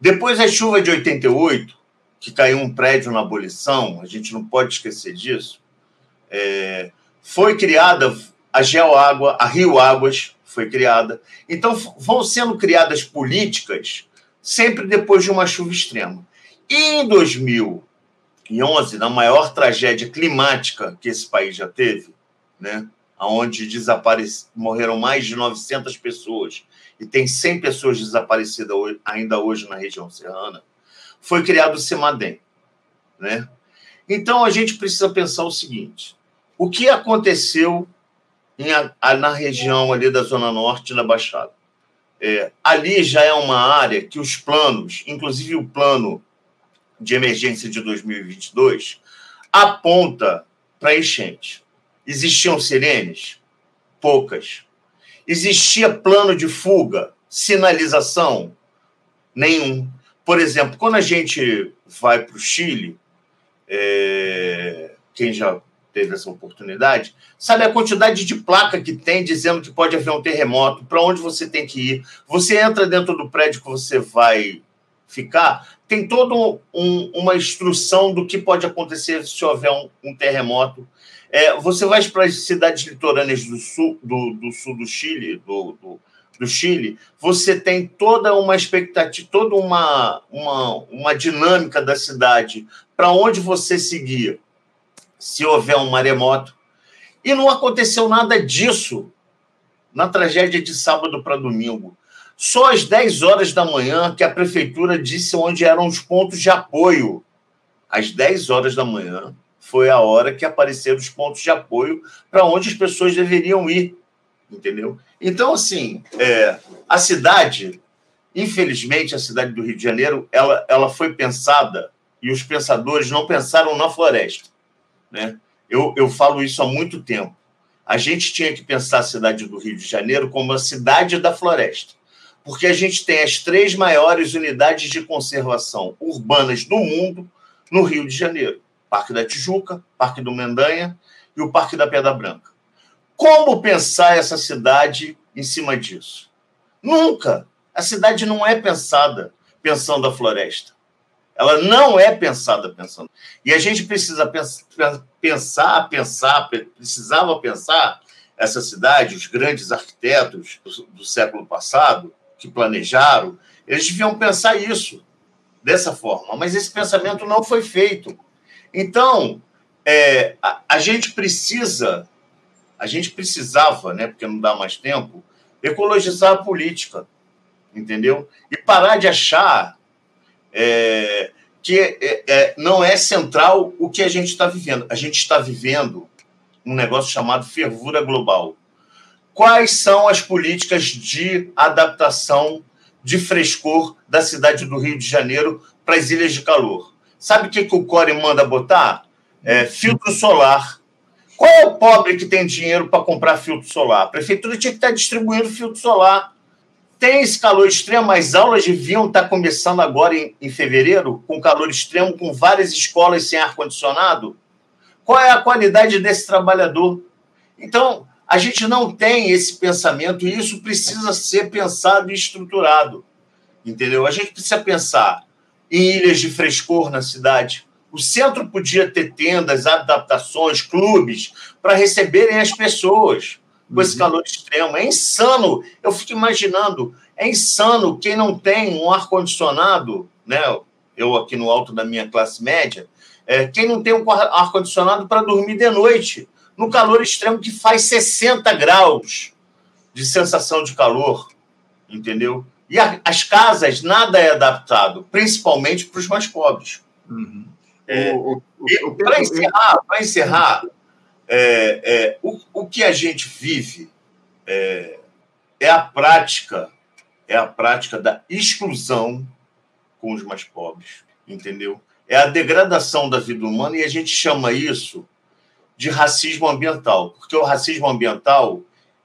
Depois a chuva de 88, que caiu um prédio na abolição, a gente não pode esquecer disso, é, foi criada a Geoágua, a Rio Águas foi criada. Então vão sendo criadas políticas sempre depois de uma chuva extrema. E em 2011, na maior tragédia climática que esse país já teve, né, onde morreram mais de 900 pessoas e tem 100 pessoas desaparecidas ainda hoje na região serrana, foi criado o CEMADEM. Né? Então, a gente precisa pensar o seguinte: o que aconteceu em, na região ali da Zona Norte, na Baixada? É, ali já é uma área que os planos, inclusive o plano de emergência de 2022, aponta para enchente. Existiam sirenes? Poucas. Existia plano de fuga? Sinalização? Nenhum. Por exemplo, quando a gente vai para o Chile, é, quem já teve essa oportunidade, sabe a quantidade de placa que tem dizendo que pode haver um terremoto, para onde você tem que ir. Você entra dentro do prédio que você vai ficar, tem toda um, uma instrução do que pode acontecer se houver um, um terremoto. É, você vai para as cidades litorâneas do sul do, do sul do Chile, do, do, do, Chile, você tem toda uma expectativa, toda uma, uma, uma dinâmica da cidade para onde você seguir se houver um maremoto. E não aconteceu nada disso na tragédia de sábado para domingo. Só às 10 horas da manhã que a prefeitura disse onde eram os pontos de apoio. Às 10 horas da manhã foi a hora que apareceram os pontos de apoio para onde as pessoas deveriam ir. Entendeu? Então, assim, é, a cidade, infelizmente, a cidade do Rio de Janeiro, ela, ela foi pensada e os pensadores não pensaram na floresta. Né? Eu, eu falo isso há muito tempo. A gente tinha que pensar a cidade do Rio de Janeiro como a cidade da floresta, porque a gente tem as três maiores unidades de conservação urbanas do mundo no Rio de Janeiro: Parque da Tijuca, Parque do Mendanha e o Parque da Pedra Branca. Como pensar essa cidade em cima disso? Nunca. A cidade não é pensada pensando a floresta. Ela não é pensada pensando. E a gente precisa pensar, pensar, precisava pensar essa cidade, os grandes arquitetos do, século passado que planejaram, eles deviam pensar isso dessa forma, mas esse pensamento não foi feito. Então, é, a, a, gente precisa, a gente precisava, né, porque não dá mais tempo, ecologizar a política, entendeu? E parar de achar é, que é, é, não é central o que a gente está vivendo. A gente está vivendo um negócio chamado fervura global. Quais são as políticas de adaptação de frescor da cidade do Rio de Janeiro para as ilhas de calor? Sabe o que, que o Core manda botar? É, filtro solar. Qual é o pobre que tem dinheiro para comprar filtro solar? A prefeitura tinha que estar tá distribuindo filtro solar tem esse calor extremo, as aulas deviam estar começando agora em, em fevereiro, com calor extremo, com várias escolas sem ar-condicionado. Qual é a qualidade desse trabalhador? Então, a gente não tem esse pensamento e isso precisa ser pensado e estruturado. Entendeu? A gente precisa pensar em ilhas de frescor na cidade. O centro podia ter tendas, adaptações, clubes para receberem as pessoas com esse uhum. calor extremo. É insano. Eu fico imaginando, é insano quem não tem um ar-condicionado, né? Eu aqui no alto da minha classe média, é, quem não tem um ar-condicionado para dormir de noite, no calor extremo que faz 60 graus de sensação de calor, entendeu? E a, as casas, nada é adaptado, principalmente para os mais pobres. Uhum. É, para encerrar, encerrar é, é, o, o que a gente vive é, é a prática, é a prática da exclusão com os mais pobres, entendeu? É a degradação da vida humana e a gente chama isso de racismo ambiental, porque o racismo ambiental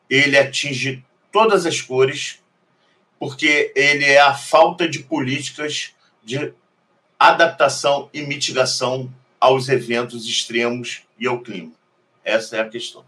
ele atinge todas as cores, porque ele é a falta de políticas de adaptação e mitigação aos eventos extremos e ao clima. Essa é a questão.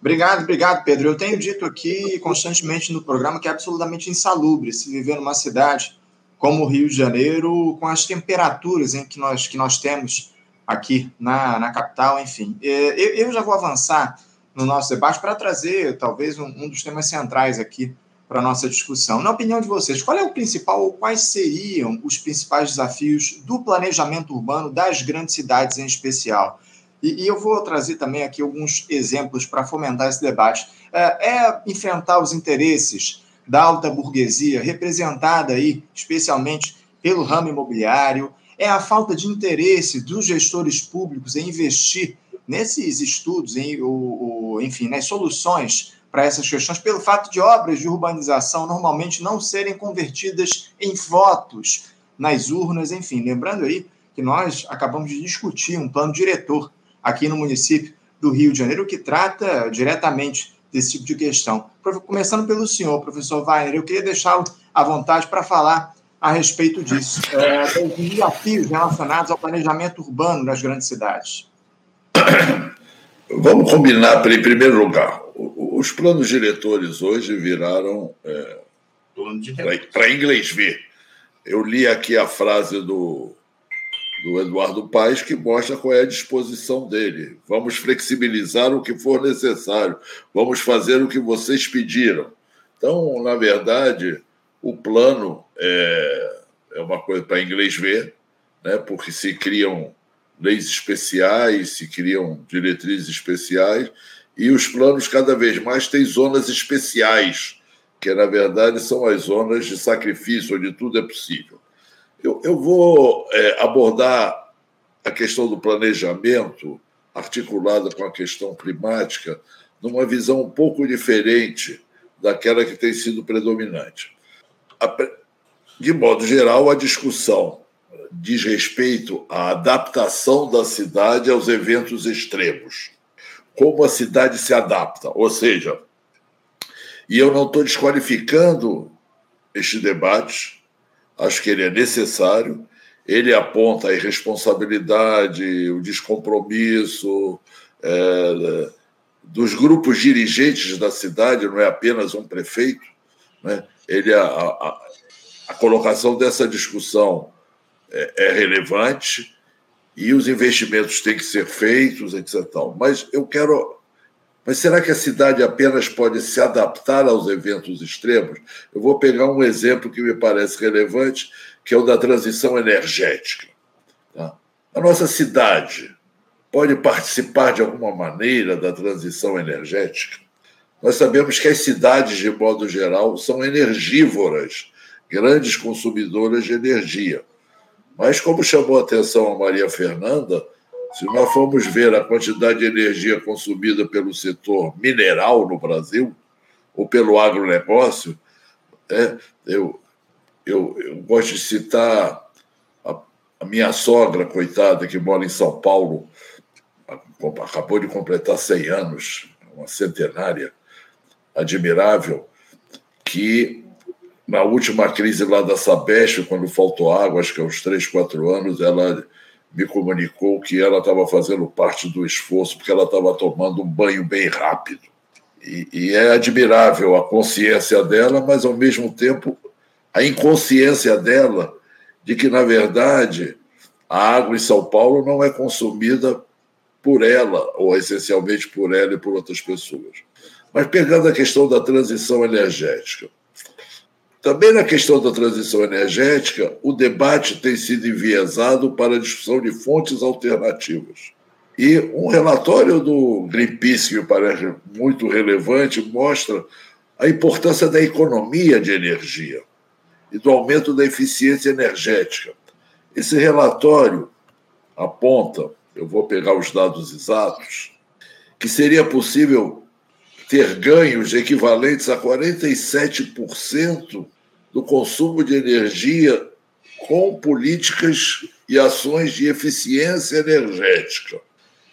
Obrigado, obrigado, Pedro. Eu tenho dito aqui constantemente no programa que é absolutamente insalubre se viver numa cidade como o Rio de Janeiro, com as temperaturas em que nós, que nós temos aqui na, na capital, enfim. Eu, eu já vou avançar no nosso debate para trazer talvez um, um, dos temas centrais aqui para a nossa discussão. Na opinião de vocês, qual é o principal ou quais seriam os principais desafios do planejamento urbano das grandes cidades em especial? E, e eu vou trazer também aqui alguns exemplos para fomentar esse debate. É, é enfrentar os interesses da alta burguesia, representada aí especialmente pelo ramo imobiliário, é a falta de interesse dos gestores públicos em investir nesses estudos, em, o, o, enfim, nas soluções para essas questões, pelo fato de obras de urbanização normalmente não serem convertidas em votos nas urnas, enfim. Lembrando aí que nós acabamos de discutir um plano diretor aqui no município do Rio de Janeiro que trata diretamente desse tipo de questão. Começando pelo senhor, professor Weiner, eu queria deixá-lo à vontade para falar a respeito disso, é, dos desafios relacionados ao planejamento urbano nas grandes cidades. Vamos combinar, em primeiro lugar, os planos diretores hoje viraram é, para inglês ver. Eu li aqui a frase do, do Eduardo Paes que mostra qual é a disposição dele. Vamos flexibilizar o que for necessário, vamos fazer o que vocês pediram. Então, na verdade, o plano é, é uma coisa para inglês ver, né, porque se criam leis especiais, se criam diretrizes especiais, e os planos cada vez mais têm zonas especiais, que na verdade são as zonas de sacrifício, onde tudo é possível. Eu, eu vou é, abordar a questão do planejamento articulada com a questão climática numa visão um pouco diferente daquela que tem sido predominante. De modo geral, a discussão diz respeito à adaptação da cidade aos eventos extremos. Como a cidade se adapta, ou seja, e eu não estou desqualificando este debate, acho que ele é necessário, ele aponta a irresponsabilidade, o descompromisso é, dos grupos dirigentes da cidade, não é apenas um prefeito, né? ele a, a, a colocação dessa discussão é, é, relevante e os investimentos têm que ser feitos, etc. Mas eu quero. Mas será que a cidade apenas pode se adaptar aos eventos extremos? Eu vou pegar um exemplo que me parece relevante, que é o da transição energética. Tá? A nossa cidade pode participar de alguma maneira da transição energética? Nós sabemos que as cidades, de modo geral, são energívoras, grandes consumidoras de energia. Mas, como chamou a atenção a Maria Fernanda, se nós formos ver a quantidade de energia consumida pelo setor mineral no Brasil, ou pelo agronegócio, é, eu, eu, eu gosto de citar a, a minha sogra, coitada, que mora em São Paulo, acabou de completar 100 anos, uma centenária, admirável, que na última crise lá da Sabesp, quando faltou água, acho que há uns três, quatro anos, ela me comunicou que ela estava fazendo parte do esforço, porque ela estava tomando um banho bem rápido. E, e, é admirável a consciência dela, mas, ao mesmo tempo, a inconsciência dela de que, na verdade, a água em São Paulo não é consumida por ela, ou essencialmente por ela e por outras pessoas. Mas pegando a questão da transição energética, também na questão da transição energética, o debate tem sido enviesado para a discussão de fontes alternativas. E um relatório do Greenpeace, que me parece muito relevante, mostra a importância da economia de energia e do aumento da eficiência energética. Esse relatório aponta, eu vou pegar os dados exatos, que seria possível ter ganhos equivalentes a 47% do consumo de energia com políticas e ações de eficiência energética.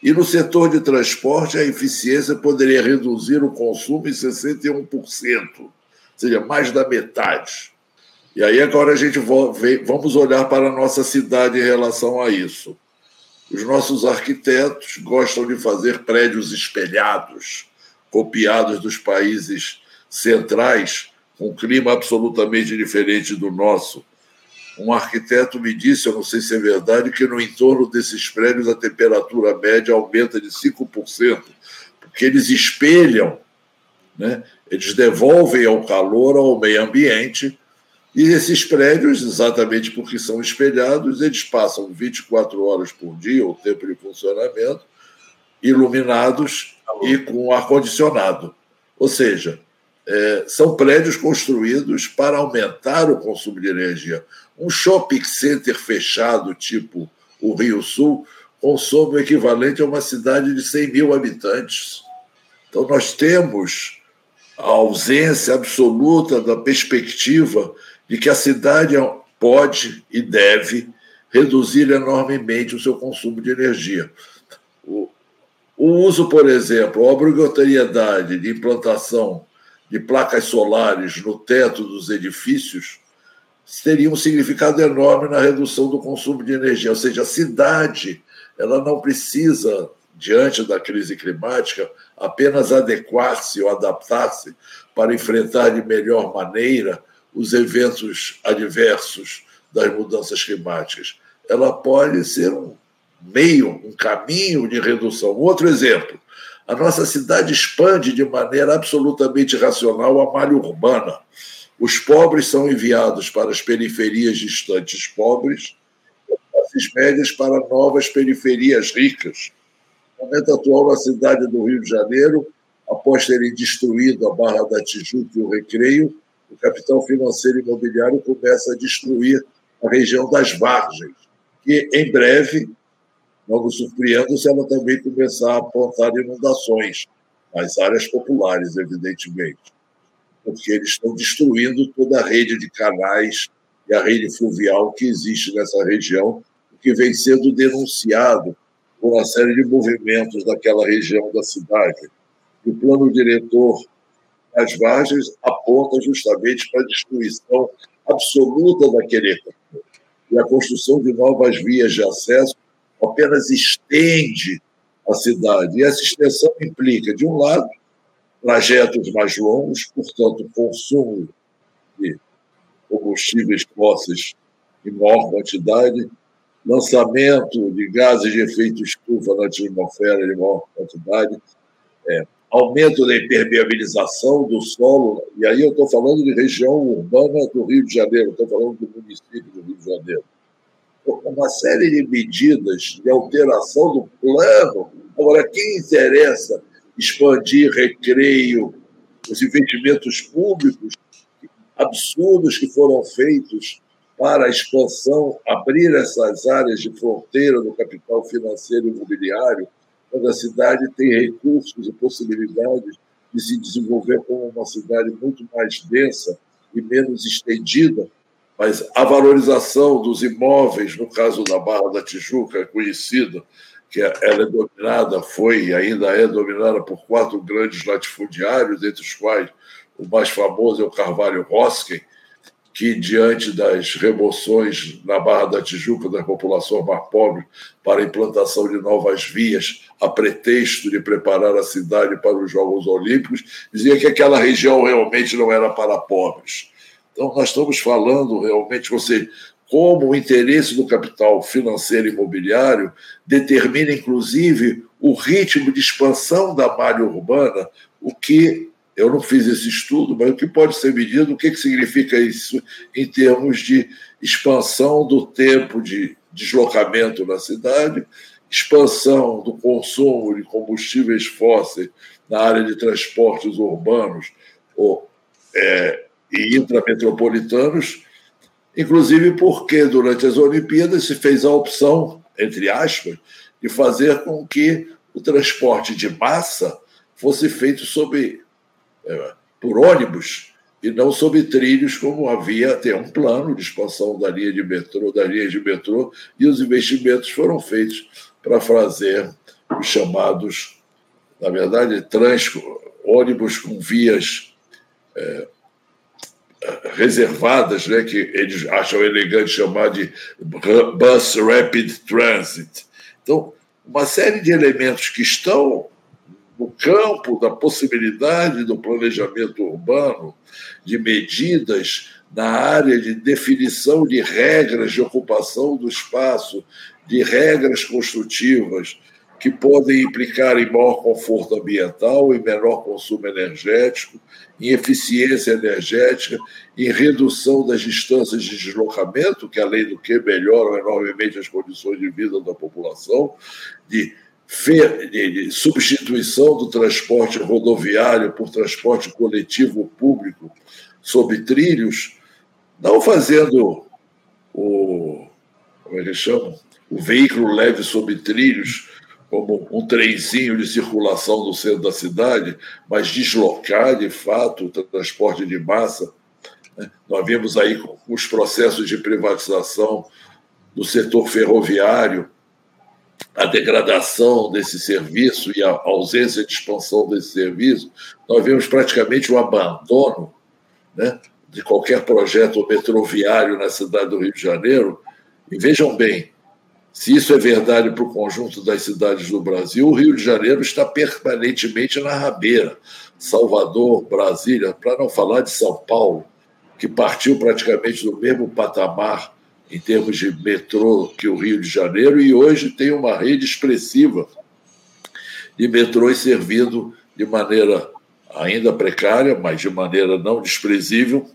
E no setor de transporte, a eficiência poderia reduzir o consumo em 61%, ou seja, mais da metade. E aí agora a gente vamos olhar para a nossa cidade em relação a isso. Os nossos arquitetos gostam de fazer prédios espelhados, copiados dos países centrais, com um clima absolutamente diferente do nosso. Um arquiteto me disse, eu não sei se é verdade, que no entorno desses prédios a temperatura média aumenta de 5%, porque eles espelham né? eles devolvem ao calor ao meio ambiente, e esses prédios, exatamente porque são espelhados, eles passam 24 horas por dia, o tempo de funcionamento, iluminados e com ar-condicionado. Ou seja, é, são prédios construídos para aumentar o consumo de energia. Um shopping center fechado, tipo o Rio Sul, consome o equivalente a uma cidade de 100 mil habitantes. Então, nós temos a ausência absoluta da perspectiva de que a cidade pode e deve reduzir enormemente o seu consumo de energia. O, uso, por exemplo, a obrigatoriedade de implantação de placas solares no teto dos edifícios teria um significado enorme na redução do consumo de energia. Ou seja, a cidade ela não precisa, diante da crise climática, apenas adequar-se ou adaptar-se para enfrentar de melhor maneira os eventos adversos das mudanças climáticas. Ela pode ser um meio, um caminho de redução. Outro exemplo: a nossa cidade expande de maneira absolutamente racional a malha urbana. Os pobres são enviados para as periferias distantes pobres, as classes médias para novas periferias ricas. No momento atual, na cidade do Rio de Janeiro, após terem destruído a Barra da Tijuca e o Recreio, o capital financeiro imobiliário começa a destruir a região das Vargens, que em breve não nos surpreendo se ela também começar a apontar inundações nas áreas populares, evidentemente, porque eles estão destruindo toda a rede de canais e a rede fluvial que existe nessa região, que vem sendo denunciado por uma série de movimentos daquela região da cidade. E o plano diretor das vargens aponta justamente para a destruição absoluta daquele e a construção de novas vias de acesso apenas estende a cidade. E essa extensão implica, de um lado, trajetos mais longos, portanto, consumo de combustíveis fósseis em maior quantidade, lançamento de gases de efeito estufa na atmosfera de maior quantidade, é, aumento da impermeabilização do solo, e aí eu estou falando de região urbana do Rio de Janeiro, estou falando do município do Rio de Janeiro uma série de medidas de alteração do plano. Agora, quem interessa expandir recreio, os investimentos públicos absurdos que foram feitos para a expansão, abrir essas áreas de fronteira do capital financeiro e imobiliário, quando a cidade tem recursos e possibilidades de se desenvolver como uma cidade muito mais densa e menos estendida, mas a valorização dos imóveis, no caso da Barra da Tijuca, é conhecida, que ela é dominada, foi e ainda é dominada por quatro grandes latifundiários, entre os quais o mais famoso é o Carvalho Hosken, que, diante das remoções na Barra da Tijuca das populações mais pobres para a implantação de novas vias, a pretexto de preparar a cidade para os Jogos Olímpicos, dizia que aquela região realmente não era para pobres. Então, nós estamos falando realmente, você, como o interesse do capital financeiro e imobiliário determina, inclusive, o ritmo de expansão da malha urbana, o que eu não fiz esse estudo, mas o que pode ser medido, o que, que significa isso em termos de expansão do tempo de deslocamento na cidade, expansão do consumo de combustíveis fósseis na área de transportes urbanos, ou, é, e intrametropolitanos, inclusive porque durante as Olimpíadas se fez a opção, entre aspas, de fazer com que o transporte de massa fosse feito sob, é, por ônibus e não sob trilhos, como havia até um plano de expansão da linha de metrô, da linha de metrô, e os investimentos foram feitos para fazer os chamados, na verdade, trans, ônibus com vias é, reservadas, né, que eles acham elegante chamar de Bus Rapid Transit. Então, uma série de elementos que estão no campo da possibilidade do planejamento urbano, de medidas na área de definição de regras de ocupação do espaço, de regras construtivas, que podem implicar em maior conforto ambiental, em menor consumo energético, em eficiência energética, em redução das distâncias de deslocamento, que, além do que, melhoram enormemente as condições de vida da população, de, de substituição do transporte rodoviário por transporte coletivo público sob trilhos, não fazendo o. Como é que chama? O veículo leve sob trilhos como um trenzinho de circulação no centro da cidade, mas deslocar, de fato, o transporte de massa. Né? Nós vimos aí os processos de privatização do setor ferroviário, a degradação desse serviço e a ausência de expansão desse serviço, nós vemos praticamente o abandono né, de qualquer projeto metroviário na cidade do Rio de Janeiro. E vejam bem, se isso é verdade para o conjunto das cidades do Brasil, o Rio de Janeiro está permanentemente na rabeira. Salvador, Brasília, para não falar de São Paulo, que partiu praticamente do mesmo patamar em termos de metrô que o Rio de Janeiro e hoje tem uma rede expressiva de metrôs servindo de maneira ainda precária, mas de maneira não desprezível,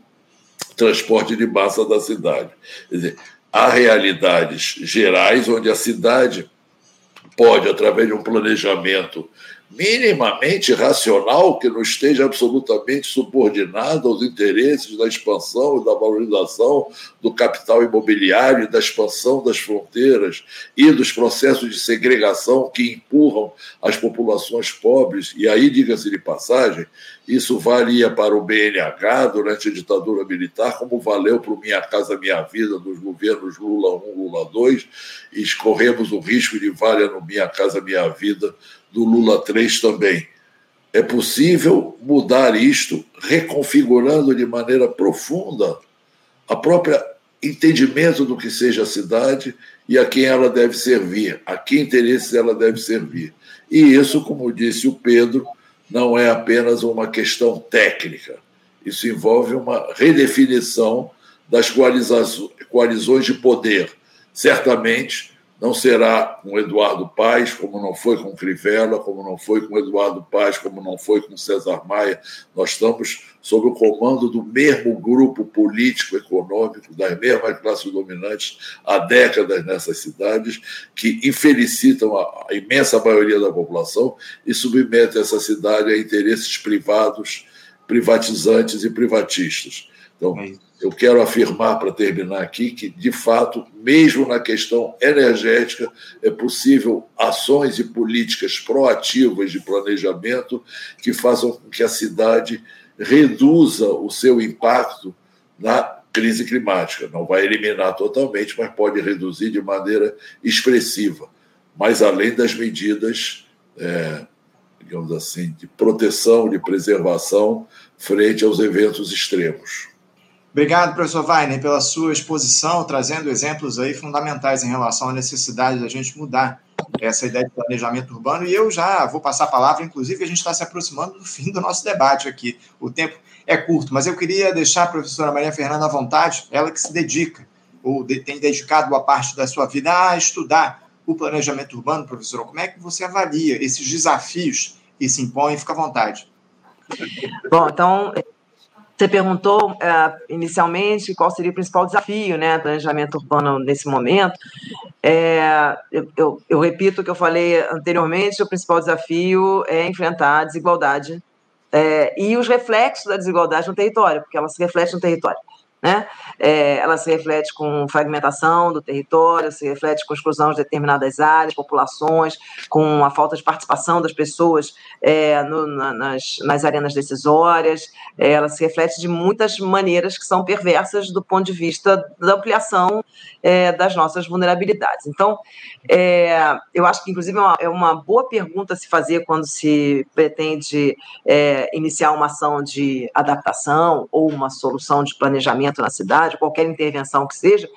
transporte de massa da cidade. Quer dizer, há realidades gerais onde a cidade pode, através de um planejamento minimamente racional, que não esteja absolutamente subordinado aos interesses da expansão e da valorização do capital imobiliário, da expansão das fronteiras e dos processos de segregação que empurram as populações pobres. E aí, diga-se de passagem, isso valia para o BNH durante a ditadura militar, como valeu para o Minha Casa Minha Vida dos governos Lula 1, Lula 2, e escorremos o risco de valer no Minha Casa Minha Vida do Lula 3 também. É possível mudar isto reconfigurando de maneira profunda a própria entendimento do que seja a cidade e a quem ela deve servir, a que interesses ela deve servir. E isso, como disse o Pedro, não é apenas uma questão técnica. Isso envolve uma redefinição das coalizões de poder. Certamente, não será com Eduardo Paes, como não foi com Crivella, como não foi com Eduardo Paes, como não foi com César Maia. Nós estamos sob o comando do mesmo grupo político, econômico, das mesmas classes dominantes há décadas nessas cidades, que infelicitam a, imensa maioria da população e submetem essa cidade a interesses privados, privatizantes e privatistas. Então, é eu quero afirmar, para terminar aqui, que, de fato, mesmo na questão energética, é possível ações e políticas proativas de planejamento que façam com que a cidade reduza o seu impacto na crise climática. Não vai eliminar totalmente, mas pode reduzir de maneira expressiva. Mas além das medidas, é, digamos assim, de proteção, de preservação frente aos eventos extremos. Obrigado, professor Weiner, pela sua exposição, trazendo exemplos aí fundamentais em relação à necessidade da gente mudar essa ideia de planejamento urbano. E eu já vou passar a palavra, inclusive, a gente está se aproximando do fim do nosso debate aqui. O tempo é curto, mas eu queria deixar a professora Maria Fernanda à vontade, ela que se dedica, ou tem dedicado boa parte da sua vida a estudar o planejamento urbano, professora. Como é que você avalia esses desafios que se impõem? Fica à vontade. Bom, então, você perguntou uh, inicialmente qual seria o principal desafio né, do planejamento urbano nesse momento. É, eu, eu, eu, repito o que eu falei anteriormente: o principal desafio é enfrentar a desigualdade é, e os reflexos da desigualdade no território, porque ela se reflete no território. Né? É, ela se reflete com fragmentação do território, se reflete com exclusão de determinadas áreas, populações, com a falta de participação das pessoas é, no, na, nas, nas arenas decisórias, é, ela se reflete de muitas maneiras que são perversas do ponto de vista da ampliação é, das nossas vulnerabilidades. Então, é, eu acho que, inclusive, é uma, é uma, boa pergunta a se fazer quando se pretende é, iniciar uma ação de adaptação ou uma solução de planejamento na cidade, qualquer intervenção que seja,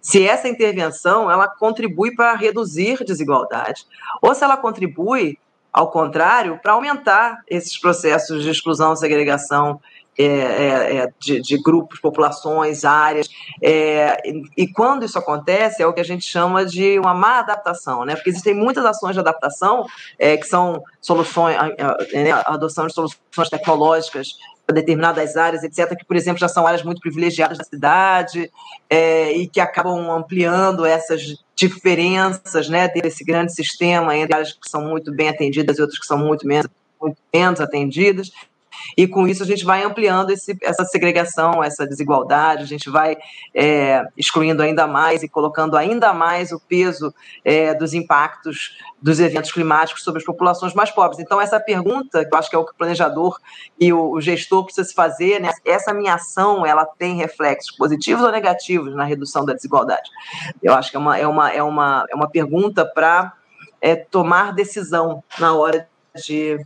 se essa intervenção ela contribui para reduzir desigualdade, ou se ela contribui, ao contrário, para aumentar esses processos de exclusão, segregação é, é, é, de, de, grupos, populações, áreas. É, e, quando isso acontece, é o que a gente chama de uma má adaptação, né? Porque existem muitas ações de adaptação é, que são soluções, né, a adoção de soluções tecnológicas determinadas áreas, etc., que, por exemplo, já são áreas muito privilegiadas da cidade é, e que acabam ampliando essas diferenças né, desse grande sistema entre áreas que são muito bem atendidas e outras que são muito menos, muito menos atendidas. E com isso a gente vai ampliando esse, essa segregação, essa desigualdade, a gente vai é, excluindo ainda mais e colocando ainda mais o peso é, dos impactos dos eventos climáticos sobre as populações mais pobres. Então, essa pergunta, que eu acho que é o que o planejador e o, o gestor precisam se fazer, né? essa minha ação, ela tem reflexos positivos ou negativos na redução da desigualdade? Eu acho que é uma, é uma, é uma, é uma pergunta para é, tomar decisão na hora de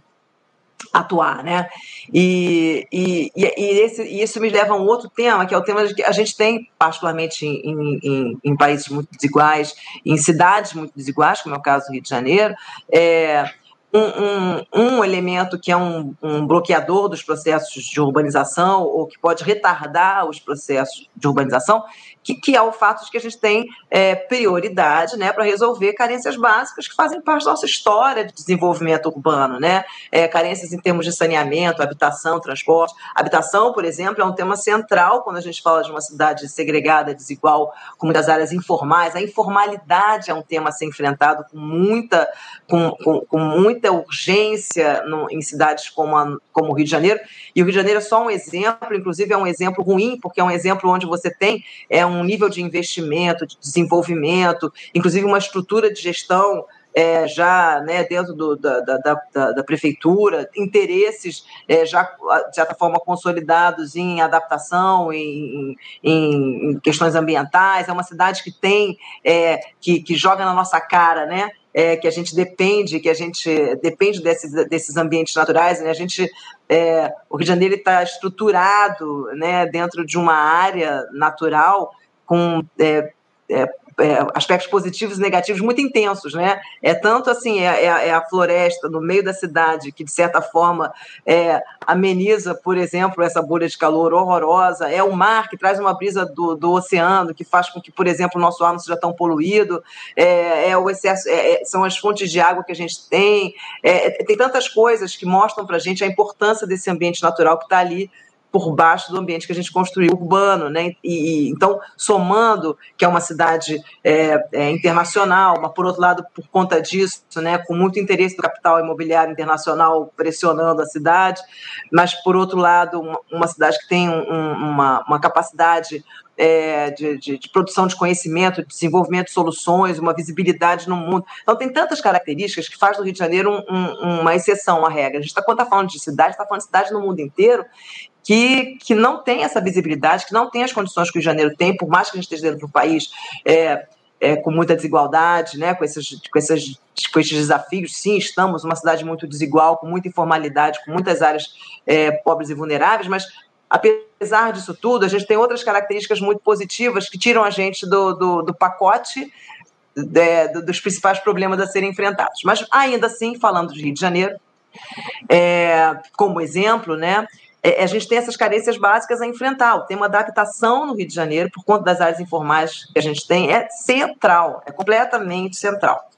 atuar, né? E, e, e, esse, e, isso me leva a um outro tema, que é o tema que a gente tem, particularmente em, em, em países muito desiguais, em cidades muito desiguais, como é o caso do Rio de Janeiro, é, um, um, um, elemento que é um, um, bloqueador dos processos de urbanização ou que pode retardar os processos de urbanização, que, que é o fato de que a gente tem é, prioridade né, para resolver carências básicas que fazem parte da nossa história de desenvolvimento urbano, né? É, carências em termos de saneamento, habitação, transporte. Habitação, por exemplo, é um tema central quando a gente fala de uma cidade segregada, desigual, com muitas áreas informais. A informalidade é um tema a ser enfrentado com muita, com, com, com muita urgência no, em cidades como, a, como o Rio de Janeiro. E o Rio de Janeiro é só um exemplo, inclusive é um exemplo ruim, porque é um exemplo onde você tem é, um nível de investimento, de desenvolvimento, inclusive uma estrutura de gestão é, já né, dentro do, da, da, da, da, prefeitura, interesses é, já, de certa forma, consolidados em adaptação, em, em, em questões ambientais. É uma cidade que tem, é, que, que joga na nossa cara, né? É, que a gente depende, que a gente depende desses, desses ambientes naturais, né? A gente, é, o Rio de Janeiro está estruturado, né, dentro de uma área natural com é, é, é, aspectos positivos e negativos muito intensos, né? É tanto assim, é, é, é, a floresta no meio da cidade que, de certa forma, é, ameniza, por exemplo, essa bolha de calor horrorosa, é o mar que traz uma brisa do, do oceano, que faz com que, por exemplo, o nosso ar não seja tão poluído, é, é o excesso, é, são as fontes de água que a gente tem, tem tantas coisas que mostram para a gente a importância desse ambiente natural que está ali por baixo do ambiente que a gente construiu urbano, né? E, então somando que é uma cidade é, é, internacional, mas por outro lado por conta disso, né, com muito interesse do capital imobiliário internacional pressionando a cidade, mas por outro lado uma, uma cidade que tem um, uma, uma capacidade é, de, de, de, produção de conhecimento, de desenvolvimento de soluções, uma visibilidade no mundo. Então, tem tantas características que faz do Rio de Janeiro um, um, uma exceção à regra. A gente está, quando está falando de cidade, está falando de cidade no mundo inteiro, que, que não tem essa visibilidade, que não tem as condições que o Rio de Janeiro tem, por mais que a gente esteja dentro do país é, é, com muita desigualdade, né, com, esses, com, com esses desafios. Sim, estamos uma cidade muito desigual, com muita informalidade, com muitas áreas é, pobres e vulneráveis, mas apesar disso tudo, a gente tem outras características muito positivas que tiram a gente do, do, do pacote de, do, dos principais problemas a serem enfrentados. Mas ainda assim, falando de Rio de Janeiro, é, como exemplo, né, é, a gente tem essas carências básicas a enfrentar. O tema da habitação no Rio de Janeiro, por conta das áreas informais que a gente tem, é central, é completamente central.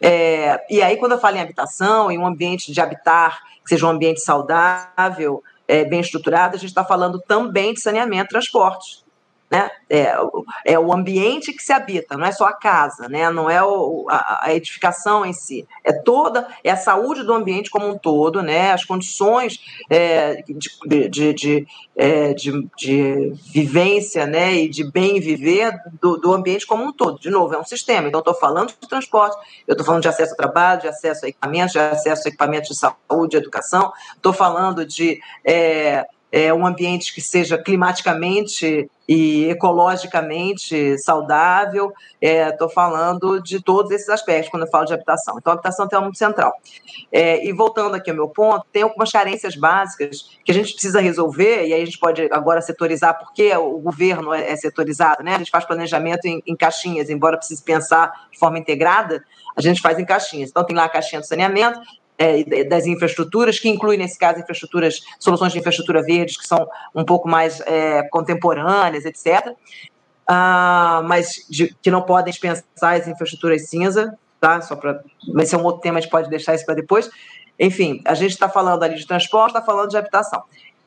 É, e aí, quando eu falo em habitação, em um ambiente de habitar, que seja um ambiente saudável, é, bem estruturado, a gente está falando também de saneamento e transporte né? É, é o ambiente que se habita, não é só a casa, né? Não é o, a, a, edificação em si, é toda, é a saúde do ambiente como um todo, né? As condições é, de, de, de, é, de, de, vivência, né? E de bem viver do, do ambiente como um todo. De novo, é um sistema. Então, estou falando de transporte, eu estou falando de acesso ao trabalho, de acesso a equipamentos, de acesso a equipamentos de saúde, de educação. Estou falando de é, um ambiente que seja climaticamente e ecologicamente saudável. Estou é, falando de todos esses aspectos quando eu falo de habitação. Então, a habitação tem um central. É, e voltando aqui ao meu ponto, tem algumas carências básicas que a gente precisa resolver, e aí a gente pode agora setorizar, porque o governo é, é setorizado, né? a gente faz planejamento em, em caixinhas, embora precise pensar de forma integrada, a gente faz em caixinhas. Então, tem lá a caixinha do saneamento, é, das infraestruturas, que inclui, nesse caso, infraestruturas, soluções de infraestrutura verdes, que são um pouco mais é, contemporâneas, etc., ah, mas de, que não podem dispensar as infraestruturas cinza, tá? Só para. Mas esse é um outro tema, a gente pode deixar isso para depois. Enfim, a gente está falando ali de transporte, está falando de habitação.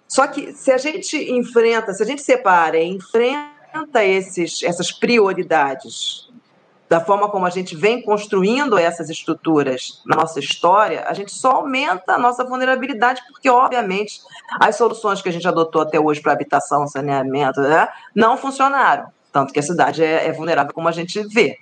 Só que se a gente enfrenta, se a gente separa enfrenta esses, essas prioridades da forma como a gente vem construindo essas estruturas na nossa história, a gente só aumenta a nossa vulnerabilidade, porque, obviamente, as soluções que a gente adotou até hoje para habitação, saneamento, né, não funcionaram. Tanto que a cidade é, é vulnerável como a gente vê.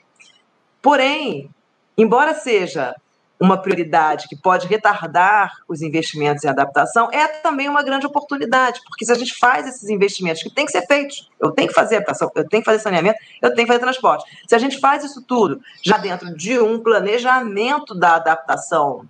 Porém, embora seja uma prioridade que pode retardar os investimentos em adaptação, é também uma grande oportunidade, porque se a gente faz esses investimentos que tem que ser feitos, eu tenho que fazer habitação, eu tenho que fazer saneamento, eu tenho que fazer transporte. Se a gente faz isso tudo já dentro de um planejamento da adaptação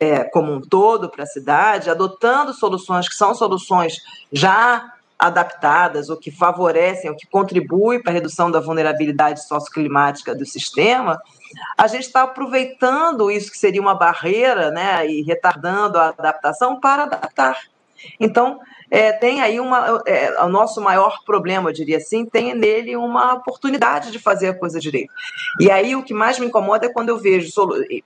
é, como um todo para a cidade, adotando soluções que são soluções já adaptadas, ou que favorecem, ou que contribuem para a redução da vulnerabilidade socioclimática do sistema, a gente está aproveitando isso que seria uma barreira, né, e retardando a adaptação para adaptar. Então, é, tem aí uma, é, o nosso maior problema, eu diria assim, tem nele uma oportunidade de fazer a coisa direito. E aí o que mais me incomoda é quando eu vejo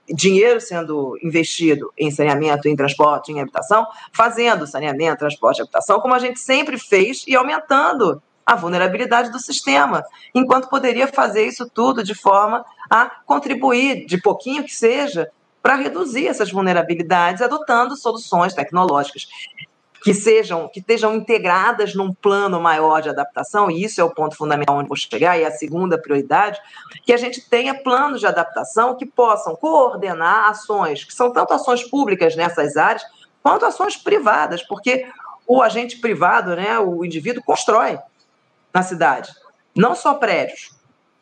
dinheiro sendo investido em saneamento, em transporte, em habitação, fazendo saneamento, transporte, habitação, como a gente sempre fez e aumentando a vulnerabilidade do sistema, enquanto poderia fazer isso tudo de forma a contribuir, de pouquinho que seja, para reduzir essas vulnerabilidades, adotando soluções tecnológicas que sejam que estejam integradas num plano maior de adaptação, e isso é o ponto fundamental onde vou chegar, e é a segunda prioridade, que a gente tenha planos de adaptação que possam coordenar ações, que são tanto ações públicas nessas áreas, quanto ações privadas, porque o agente privado, né, o indivíduo, constrói na cidade. Não só prédios,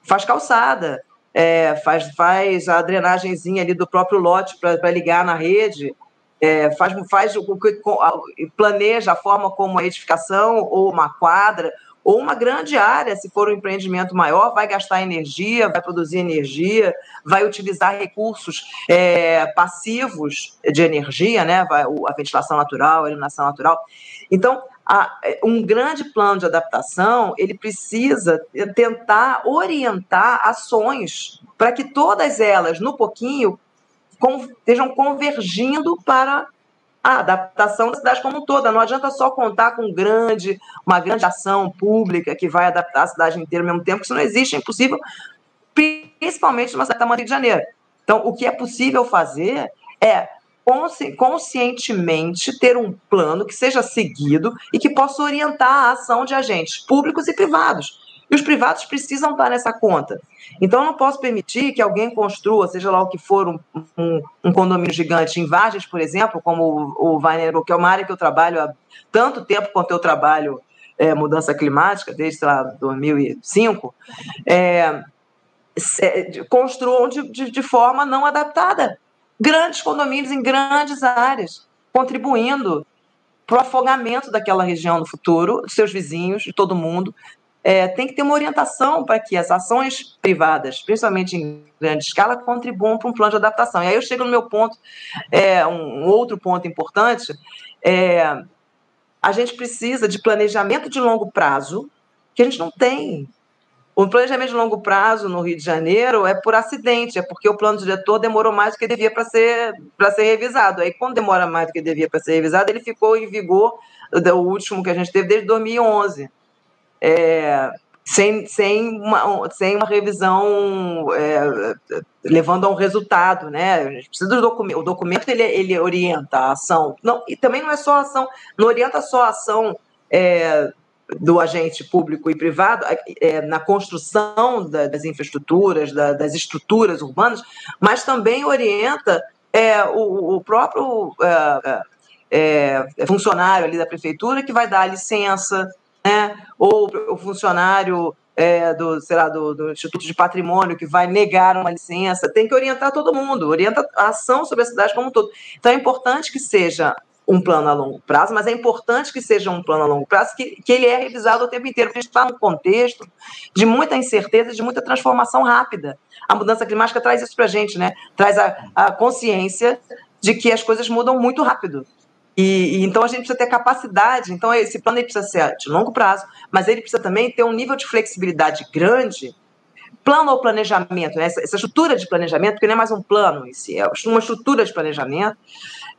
faz calçada, é, faz, faz a drenagemzinha ali do próprio lote para ligar na rede, é, faz, faz planeja a forma como a edificação ou uma quadra ou uma grande área, se for um empreendimento maior, vai gastar energia, vai produzir energia, vai utilizar recursos é, passivos de energia, né? Vai, a ventilação natural, a iluminação natural. Então, a, um grande plano de adaptação ele precisa tentar orientar ações para que todas elas, no pouquinho, com, estejam convergindo para a adaptação da cidade como um todo. Não adianta só contar com grande, uma grande ação pública que vai adaptar a cidade inteira ao mesmo tempo, que isso não existe, é impossível, principalmente numa cidade tamanho Rio de Janeiro. Então, o que é possível fazer é conscientemente ter um plano que seja seguido e que possa orientar a ação de agentes públicos e privados. E os privados precisam estar nessa conta. Então, eu não posso permitir que alguém construa, seja lá o que for, um, um, um condomínio gigante em Vargas, por exemplo, como o, o que é uma área que eu trabalho há tanto tempo quanto eu trabalho é, mudança climática, desde, sei lá, 2005, é, construam de, de, de forma não adaptada grandes condomínios em grandes áreas, contribuindo para o afogamento daquela região no futuro, dos seus vizinhos, de todo mundo. É, tem que ter uma orientação para que as ações privadas, principalmente em grande escala, contribuam para um plano de adaptação. E aí eu chego no meu ponto, é, um outro ponto importante, é, a gente precisa de planejamento de longo prazo, que a gente não tem. O planejamento de longo prazo no Rio de Janeiro é por acidente, é porque o plano diretor demorou mais do que devia para ser, ser revisado. Aí, quando demora mais do que devia para ser revisado, ele ficou em vigor, o último que a gente teve desde 2011. É, sem, sem, uma, sem uma revisão é, levando a um resultado, né? A gente precisa do documento. O documento ele, ele orienta a ação. Não, e também não é só a ação, não orienta só a ação é, do agente público e privado é, na construção da, das infraestruturas, da, das estruturas urbanas, mas também orienta é, o, o, próprio é, é, é, funcionário ali da prefeitura que vai dar a licença, né? ou o funcionário é, do, sei lá, do, do, Instituto de Patrimônio que vai negar uma licença, tem que orientar todo mundo, orienta a ação sobre a cidade como um todo. Então é importante que seja um plano a longo prazo, mas é importante que seja um plano a longo prazo, que, que ele é revisado o tempo inteiro, porque a gente está num contexto de muita incerteza, de muita transformação rápida. A mudança climática traz isso para a gente, né? traz a, a consciência de que as coisas mudam muito rápido. E, e, então a gente precisa ter capacidade. Então esse plano precisa ser de longo prazo, mas ele precisa também ter um nível de flexibilidade grande. Plano ou planejamento, né? essa, essa estrutura de planejamento, que não é mais um plano, isso é uma estrutura de planejamento,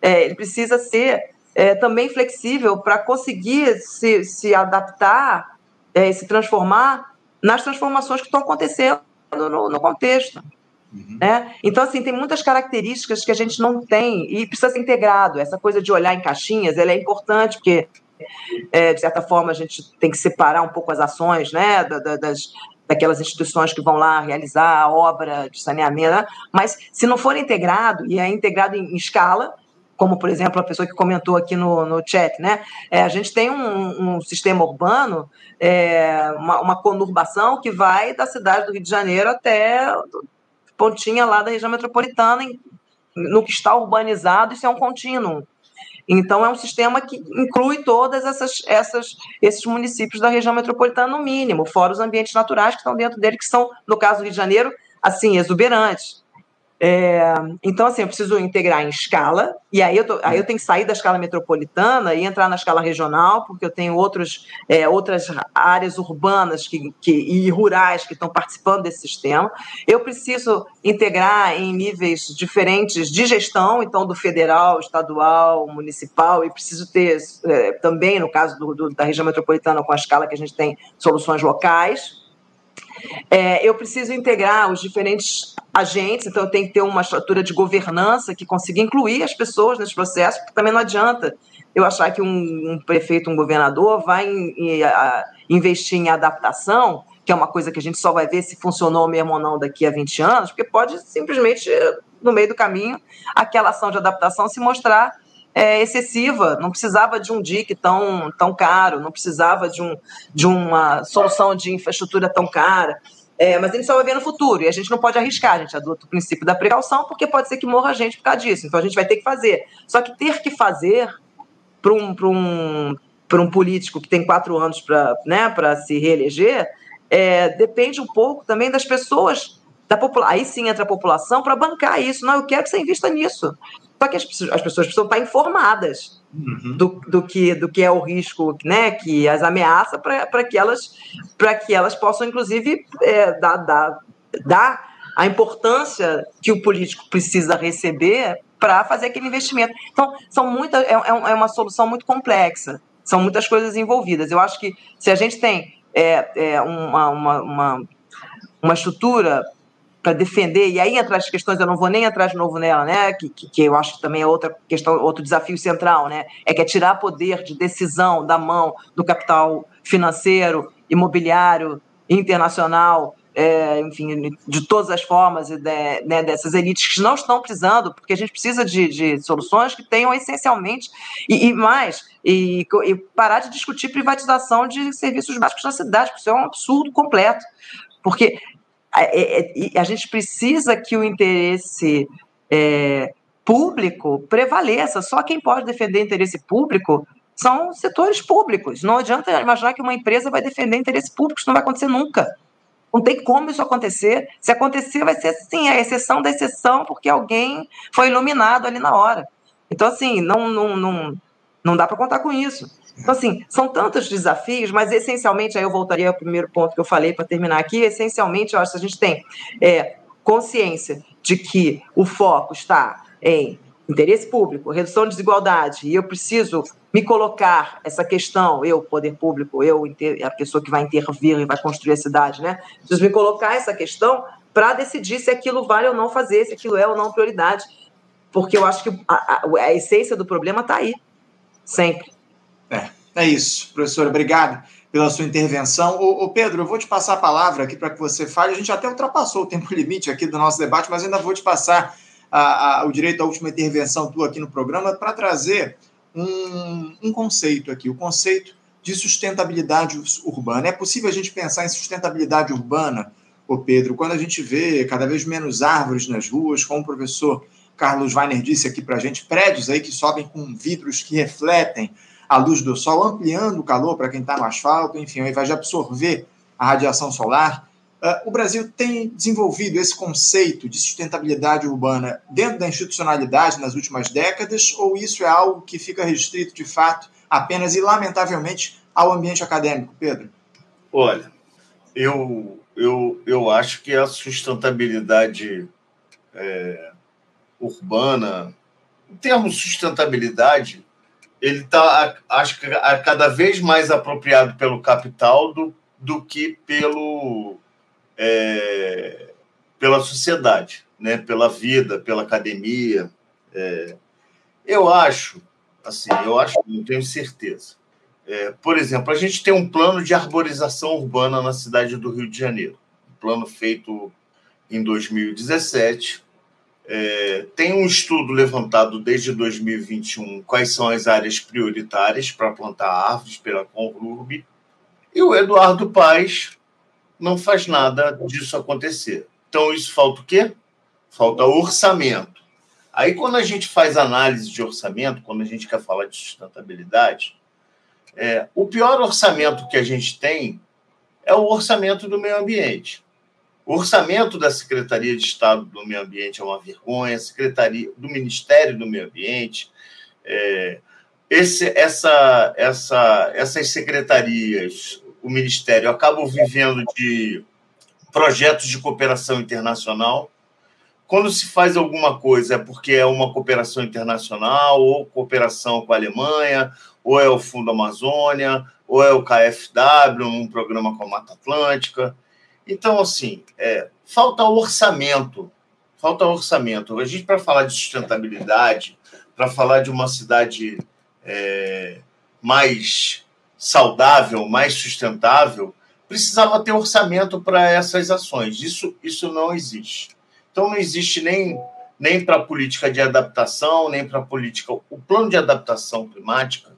é, ele precisa ser é, também flexível para conseguir se, se adaptar é, e se transformar nas transformações que estão acontecendo no, no contexto. Uhum. Né? Então, assim, tem muitas características que a gente não tem e precisa ser integrado. Essa coisa de olhar em caixinhas, ela é importante, porque, é, de certa forma, a gente tem que separar um pouco as ações né, das, daquelas instituições que vão lá realizar a obra de saneamento, né? mas se não for integrado, e é integrado em, em escala, como, por exemplo, a pessoa que comentou aqui no, no chat, né? É, a gente tem um, um sistema urbano, é, uma, uma, conurbação que vai da cidade do Rio de Janeiro até pontinha lá da região metropolitana, em, no que está urbanizado, isso é um contínuo. Então, é um sistema que inclui todas essas, essas, esses municípios da região metropolitana, no mínimo, fora os ambientes naturais que estão dentro dele, que são, no caso do Rio de Janeiro, assim, exuberantes. É, então, assim, eu preciso integrar em escala, e aí eu, tô, aí eu tenho que sair da escala metropolitana e entrar na escala regional, porque eu tenho outros, é, outras áreas urbanas que, que, e rurais que estão participando desse sistema. Eu preciso integrar em níveis diferentes de gestão, então, do federal, estadual, municipal, e preciso ter é, também, no caso do, do, da região metropolitana, com a escala que a gente tem, soluções locais. É, eu preciso integrar os diferentes agentes, então eu tenho que ter uma estrutura de governança que consiga incluir as pessoas nesse processo, porque também não adianta eu achar que um, um prefeito, um governador vai em, em, a, investir em adaptação, que é uma coisa que a gente só vai ver se funcionou mesmo ou não daqui a 20 anos, porque pode simplesmente, no meio do caminho, aquela ação de adaptação se mostrar é, excessiva, não precisava de um DIC tão, tão caro, não precisava de, um, de uma solução de infraestrutura tão cara. É, mas a gente só vai ver no futuro e a gente não pode arriscar, a gente adota o princípio da precaução, porque pode ser que morra gente por causa disso. Então a gente vai ter que fazer. Só que ter que fazer para um, um, um político que tem quatro anos para né, se reeleger é, depende um pouco também das pessoas da. Aí sim entra a população para bancar isso. Não, eu quero que você invista nisso. Só que as, as pessoas precisam estar informadas uhum. do, do, que, do que é o risco, né, que as ameaça, para que, elas, que elas possam, inclusive, é, dar, dar, dar a importância que o político precisa receber para fazer aquele investimento. Então, são muita, é, é, é uma solução muito complexa, são muitas coisas envolvidas. Eu acho que se a gente tem é, é uma, uma, uma, uma estrutura para defender, e aí entra as questões, eu não vou nem entrar de novo nela, né? Que, que, que, eu acho que também é outra questão, outro desafio central, né? É que é tirar poder de decisão da mão do capital financeiro, imobiliário, internacional, é, enfim, de todas as formas, de, né, dessas elites que não estão precisando, porque a gente precisa de, de soluções que tenham essencialmente, e, e mais, e, e, parar de discutir privatização de serviços básicos na cidade, porque isso é um absurdo completo. Porque é, é, a gente precisa que o interesse é, público prevaleça. Só quem pode defender interesse público são setores públicos. Não adianta imaginar que uma empresa vai defender interesse público, isso não vai acontecer nunca. Não tem como isso acontecer. Se acontecer, vai ser assim, a exceção da exceção, porque alguém foi iluminado ali na hora. Então, assim, não, não, não, não dá para contar com isso. Então, assim, são tantos desafios, mas essencialmente, aí eu voltaria ao primeiro ponto que eu falei para terminar aqui, essencialmente, eu acho que a gente tem é, consciência de que o foco está em interesse público, redução de desigualdade, e eu preciso me colocar essa questão, eu, poder público, eu, a pessoa que vai intervir e vai construir a cidade, né? Preciso me colocar essa questão para decidir se aquilo vale ou não fazer, se aquilo é ou não prioridade. Porque eu acho que a, a, a essência do problema está aí, sempre. É, é isso, professor. Obrigado pela sua intervenção. Ô, ô, Pedro, eu vou te passar a palavra aqui para que você fale. A gente até ultrapassou o tempo limite aqui do nosso debate, mas ainda vou te passar a, a, o direito à última intervenção tua aqui no programa para trazer um, um conceito aqui, o conceito de sustentabilidade urbana. É possível a gente pensar em sustentabilidade urbana, ô Pedro, quando a gente vê cada vez menos árvores nas ruas, como o professor Carlos Weiner disse aqui para a gente, prédios aí que sobem com vidros que refletem a luz do sol, ampliando o calor para quem está no asfalto, enfim, invés de absorver a radiação solar. Uh, o Brasil tem desenvolvido esse conceito de sustentabilidade urbana dentro da institucionalidade nas últimas décadas, ou isso é algo que fica restrito, de fato, apenas e lamentavelmente ao ambiente acadêmico, Pedro? Olha, eu, eu, eu acho que a sustentabilidade é, urbana, em termos de sustentabilidade, ele está, acho que, cada vez mais apropriado pelo capital do, do que pelo é, pela sociedade, né? pela vida, pela academia. É, eu acho, assim, eu acho, não tenho certeza. É, por exemplo, a gente tem um plano de arborização urbana na cidade do Rio de Janeiro, um plano feito em 2017. É, tem um estudo levantado desde 2021 quais são as áreas prioritárias para plantar árvores pela Conrub. E o Eduardo Paes não faz nada disso acontecer. Então, isso falta o quê? Falta orçamento. Aí, quando a gente faz análise de orçamento, quando a gente quer falar de sustentabilidade, é, o pior orçamento que a gente tem é o orçamento do meio ambiente. O orçamento da Secretaria de Estado do Meio Ambiente é uma vergonha, Secretaria do Ministério do Meio Ambiente. É, esse, essa, essa, essas secretarias o Ministério acabam vivendo de projetos de cooperação internacional. Quando se faz alguma coisa é porque é uma cooperação internacional, ou cooperação com a Alemanha, ou é o Fundo Amazônia, ou é o KfW, um programa com a Mata Atlântica. Então, assim, é, falta orçamento. Falta orçamento. A gente, para falar de sustentabilidade, para falar de uma cidade é, mais saudável, mais sustentável, precisava ter orçamento para essas ações. Isso, isso não existe. Então, não existe nem, nem para a política de adaptação, nem para a política. O plano de adaptação climática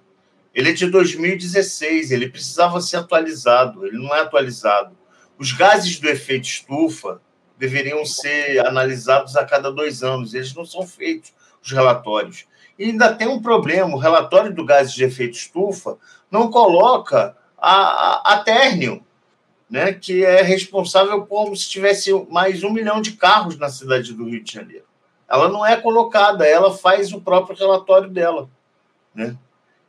ele é de 2016, ele precisava ser atualizado, ele não é atualizado. Os gases do efeito estufa deveriam ser analisados a cada dois anos, eles não são feitos, os relatórios. E ainda tem um problema: o relatório do gás de efeito estufa não coloca a, a, a né, que é responsável por se tivesse mais um milhão de carros na cidade do Rio de Janeiro. Ela não é colocada, ela faz o próprio relatório dela. Né?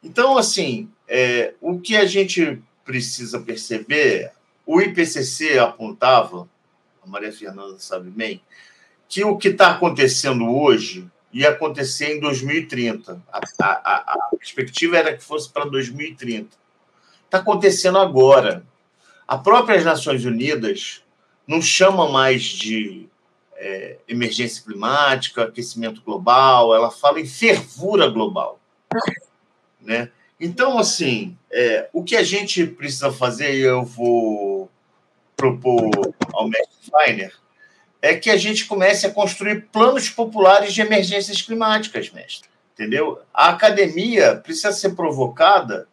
Então, assim, é, o que a gente precisa perceber, o IPCC apontava, a Maria Fernanda sabe bem, que o que está acontecendo hoje ia acontecer em 2030. A, a, a perspectiva era que fosse para 2030. Está acontecendo agora. A própria Nações Unidas não chama mais de é, emergência climática, aquecimento global, ela fala em fervura global. Né? Então, assim, é, o que a gente precisa fazer, eu vou propor ao mestre Feiner, é que a gente comece a construir planos populares de emergências climáticas, mestre. Entendeu? A academia precisa ser provocada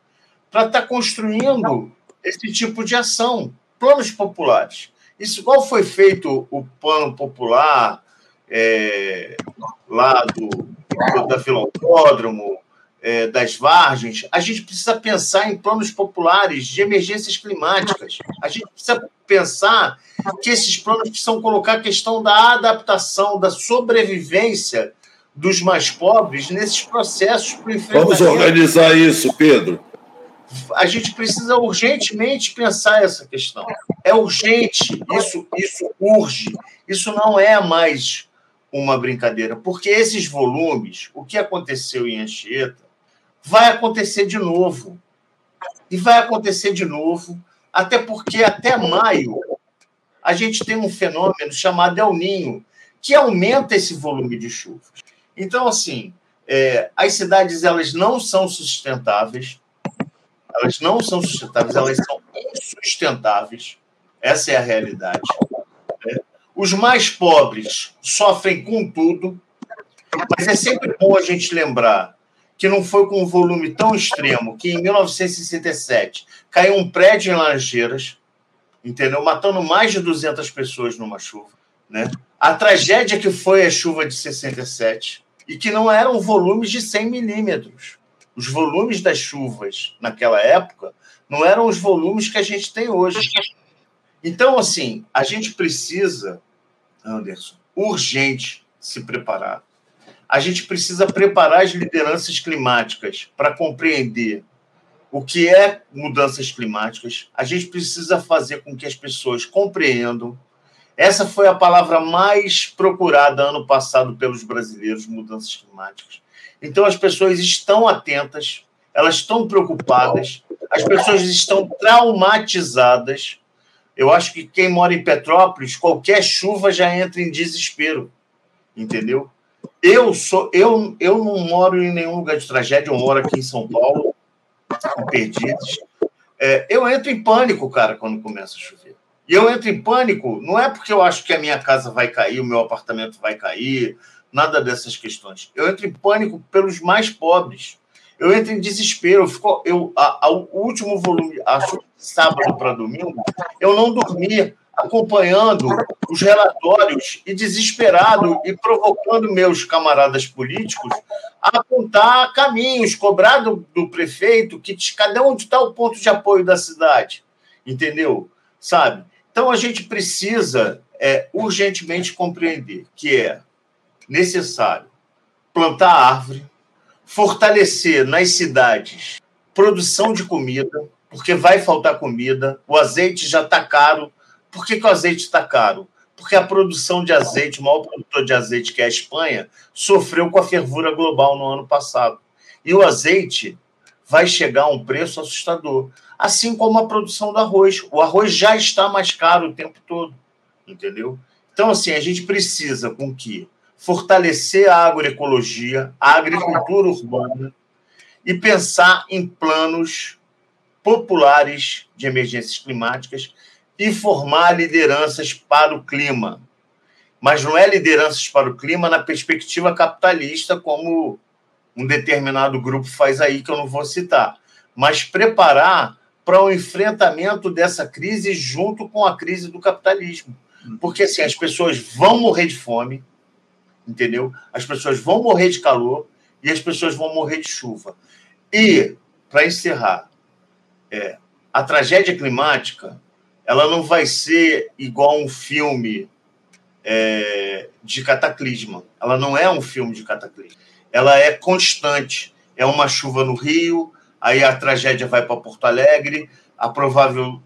para estar tá construindo esse tipo de ação, planos populares. Isso igual foi feito o plano popular é, lá do, da Filantródromo, é, das Vargens, a gente precisa pensar em planos populares de emergências climáticas. A gente precisa pensar que esses planos precisam colocar a questão da adaptação, da sobrevivência dos mais pobres nesses processos para Vamos organizar isso, Pedro. A gente precisa urgentemente pensar essa questão. É urgente, isso, isso urge. Isso não é mais uma brincadeira, porque esses volumes, o que aconteceu em Anchieta, vai acontecer de novo. E vai acontecer de novo, até porque até maio a gente tem um fenômeno chamado El Ninho, que aumenta esse volume de chuvas. Então, assim, é, as cidades elas não são sustentáveis, elas não são sustentáveis, elas são insustentáveis. Essa é a realidade. Né? Os mais pobres sofrem com tudo, mas é sempre bom a gente lembrar que não foi com um volume tão extremo que em 1967 caiu um prédio em Laranjeiras, entendeu? Matando mais de 200 pessoas numa chuva, né? A tragédia que foi a chuva de 67 e que não eram volumes de 100 milímetros. Os volumes das chuvas naquela época não eram os volumes que a gente tem hoje. Então, assim, a gente precisa, Anderson, urgente se preparar. A gente precisa preparar as lideranças climáticas para compreender o que é mudanças climáticas. A gente precisa fazer com que as pessoas compreendam. Essa foi a palavra mais procurada ano passado pelos brasileiros, mudanças climáticas. Então, as pessoas estão atentas, elas estão preocupadas, as pessoas estão traumatizadas. Eu acho que quem mora em Petrópolis, qualquer chuva já entra em desespero, entendeu? Eu sou, eu, eu não moro em nenhum lugar de tragédia, eu moro aqui em São Paulo, em Perdizes. É, eu entro em pânico, cara, quando começa a chover. E eu entro em pânico, não é porque eu acho que a minha casa vai cair, o meu apartamento vai cair, nada dessas questões. Eu entro em pânico pelos mais pobres. Eu entro em desespero. Eu fico, eu, a, a, o último volume, acho sábado para domingo, eu não dormia acompanhando os relatórios e desesperado e provocando meus camaradas políticos a apontar caminhos, cobrar do, do prefeito que cada onde está o ponto de apoio da cidade, entendeu? Sabe? Então a gente precisa é, urgentemente compreender que é necessário plantar árvore, fortalecer nas cidades produção de comida, porque vai faltar comida, o azeite já está caro, por que, que o azeite está caro? Porque a produção de azeite, o maior produtor de azeite, que é a Espanha, sofreu com a fervura global no ano passado. E o azeite vai chegar a um preço assustador. Assim como a produção do arroz. O arroz já está mais caro o tempo todo. Entendeu? Então, assim, a gente precisa com que fortalecer a agroecologia, a agricultura urbana e pensar em planos populares de emergências climáticas e formar lideranças para o clima. Mas não é lideranças para o clima na perspectiva capitalista, como um determinado grupo faz aí, que eu não vou citar, mas preparar para o enfrentamento dessa crise junto com a crise do capitalismo. Porque assim, as pessoas vão morrer de fome, entendeu? As pessoas vão morrer de calor e as pessoas vão morrer de chuva. E, para encerrar, é, a tragédia climática ela não vai ser igual um filme é, de cataclisma. Ela não é um filme de cataclisma. Ela é constante. É uma chuva no Rio, aí a tragédia vai para Porto Alegre, a provável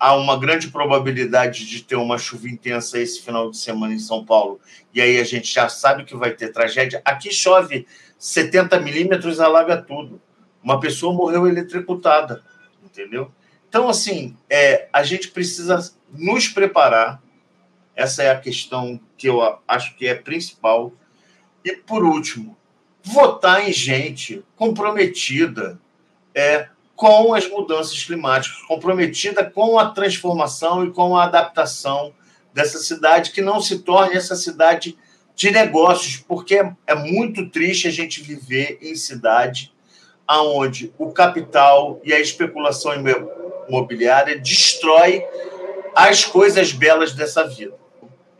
há uma grande probabilidade de ter uma chuva intensa esse final de semana em São Paulo. E aí a gente já sabe que vai ter tragédia. Aqui chove 70 milímetros, alaga tudo. Uma pessoa morreu eletrocutada, entendeu? Então, assim, é, a gente precisa nos preparar. Essa é a questão que eu acho que é principal. E, por último, votar em gente comprometida é, com as mudanças climáticas, comprometida com a transformação e com a adaptação dessa cidade, que não se torne essa cidade de negócios, porque é, é muito triste a gente viver em cidade onde o capital e a especulação imobiliária destrói as coisas belas dessa vida.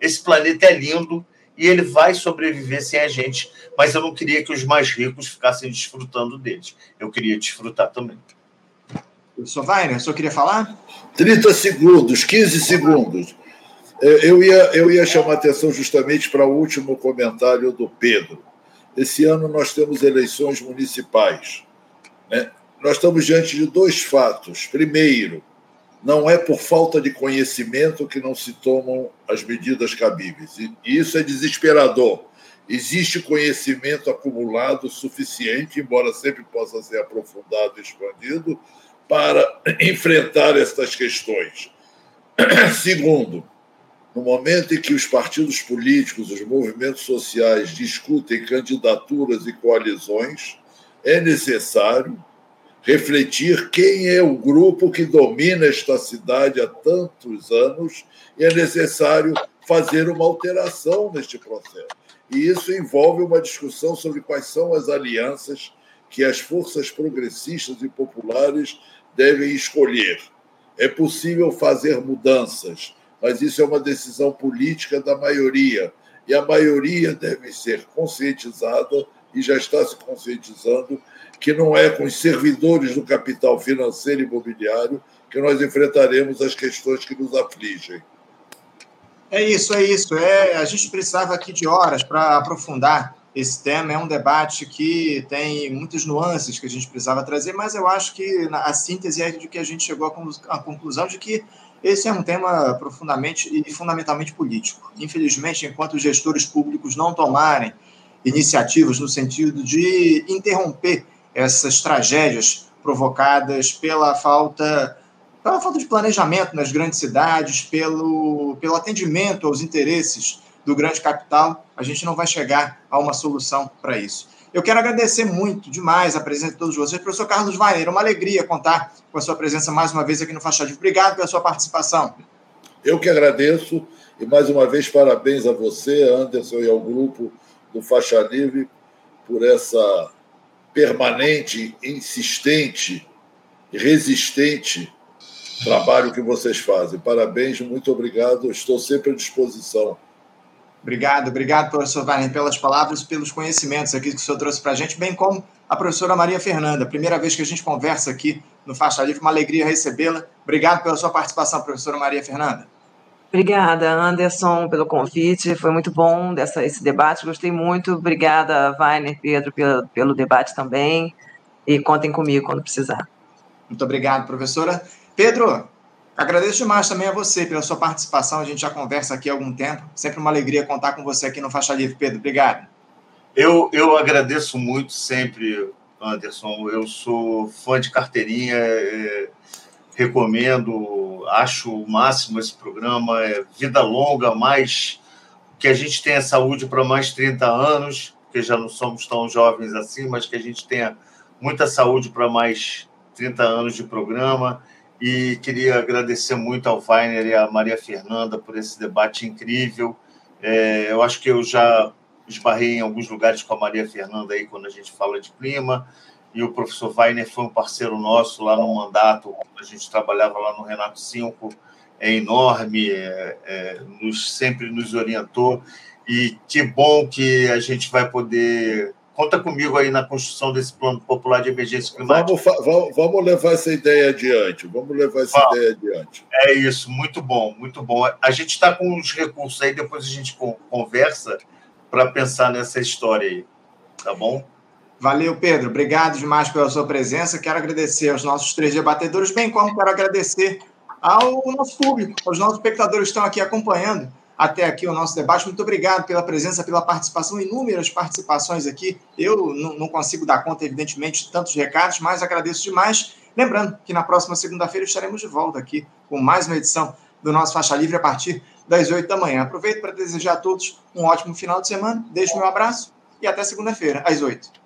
Esse planeta é lindo e ele vai sobreviver sem a gente, mas eu não queria que os mais ricos ficassem desfrutando deles. Eu queria desfrutar também. Professor Weiner, só queria falar? 30 segundos, 15 segundos. É, eu ia, eu ia chamar atenção justamente para o último comentário do Pedro. Esse ano nós temos eleições municipais. Né? Nós estamos diante de dois fatos. Primeiro, não é por falta de conhecimento que não se tomam as medidas cabíveis. E isso é desesperador. Existe conhecimento acumulado suficiente, embora sempre possa ser aprofundado e expandido, para enfrentar estas questões. Segundo, no momento em que os partidos políticos, os movimentos sociais discutem candidaturas e coalizões, é necessário refletir quem é o grupo que domina esta cidade há tantos anos e é necessário fazer uma alteração neste processo. E isso envolve uma discussão sobre quais são as alianças que as forças progressistas e populares devem escolher. É possível fazer mudanças, mas isso é uma decisão política da maioria, e a maioria deve ser conscientizada e já está se conscientizando que não é com os servidores do capital financeiro e imobiliário que nós enfrentaremos as questões que nos afligem. É isso, é isso. É, a gente precisava aqui de horas para aprofundar esse tema. É um debate que tem muitas nuances que a gente precisava trazer, mas eu acho que a síntese é de que a gente chegou à conclusão de que esse é um tema profundamente e fundamentalmente político. Infelizmente, enquanto os gestores públicos não tomarem iniciativas no sentido de interromper essas tragédias provocadas pela falta pela falta de planejamento nas grandes cidades, pelo, pelo atendimento aos interesses do grande capital, a gente não vai chegar a uma solução para isso. Eu quero agradecer muito, demais, a presença de todos vocês. Professor Carlos Weiner, uma alegria contar com a sua presença mais uma vez aqui no Faixa Livre. Obrigado pela sua participação. Eu que agradeço e mais uma vez parabéns a você, Anderson, e ao grupo do Faixa Livre por essa permanente, insistente resistente trabalho que vocês fazem. Parabéns, muito obrigado. Estou sempre à disposição. Obrigado, obrigado, professor Wagner, pelas palavras e pelos conhecimentos aqui que o senhor trouxe para a gente, bem como a professora Maria Fernanda. Primeira vez que a gente conversa aqui no Faixa Livre, uma alegria recebê-la. Obrigado pela sua participação, professora Maria Fernanda. Obrigada, Anderson, pelo convite. Foi muito bom dessa, esse debate. Gostei muito. Obrigada, Wagner, Pedro, pelo, pelo debate também. E contem comigo quando precisar. Muito obrigado, professora. Pedro, agradeço demais também a você pela sua participação. A gente já conversa aqui há algum tempo. Sempre uma alegria contar com você aqui no Faixa Livre. Pedro, obrigado. Eu, eu agradeço muito sempre, Anderson. Eu sou fã de carteirinha, é, recomendo, acho o máximo esse programa. É vida longa, mais que a gente tenha saúde para mais 30 anos, porque já não somos tão jovens assim, mas que a gente tenha muita saúde para mais 30 anos de programa e queria agradecer muito ao Weiner e à Maria Fernanda por esse debate incrível. É, eu acho que eu já esbarrei em alguns lugares com a Maria Fernanda aí quando a gente fala de clima, e o professor Weiner foi um parceiro nosso lá no mandato, a gente trabalhava lá no Renato 5, é enorme, é, é, nos, sempre nos orientou, e que bom que a gente vai poder Conta comigo aí na construção desse plano popular de emergência climática. Vamos, vamos levar essa ideia adiante. Vamos levar essa ideia adiante. É isso, muito bom, muito bom. A gente está com os recursos aí, depois a gente conversa para pensar nessa história aí. Tá bom? Valeu, Pedro. Obrigado demais pela sua presença. Quero agradecer aos nossos três debatedores, bem como quero agradecer ao nosso público, aos nossos espectadores que estão aqui acompanhando até aqui o nosso debate. Muito obrigado pela presença, pela participação, inúmeras participações aqui. Eu não consigo dar conta, evidentemente, de tantos recados, mas agradeço demais. Lembrando que na próxima segunda-feira estaremos de volta aqui com mais uma edição do nosso Faixa Livre a partir das 8 da manhã. Aproveito para desejar a todos um ótimo final de semana. Deixo meu abraço e até segunda-feira, às 8.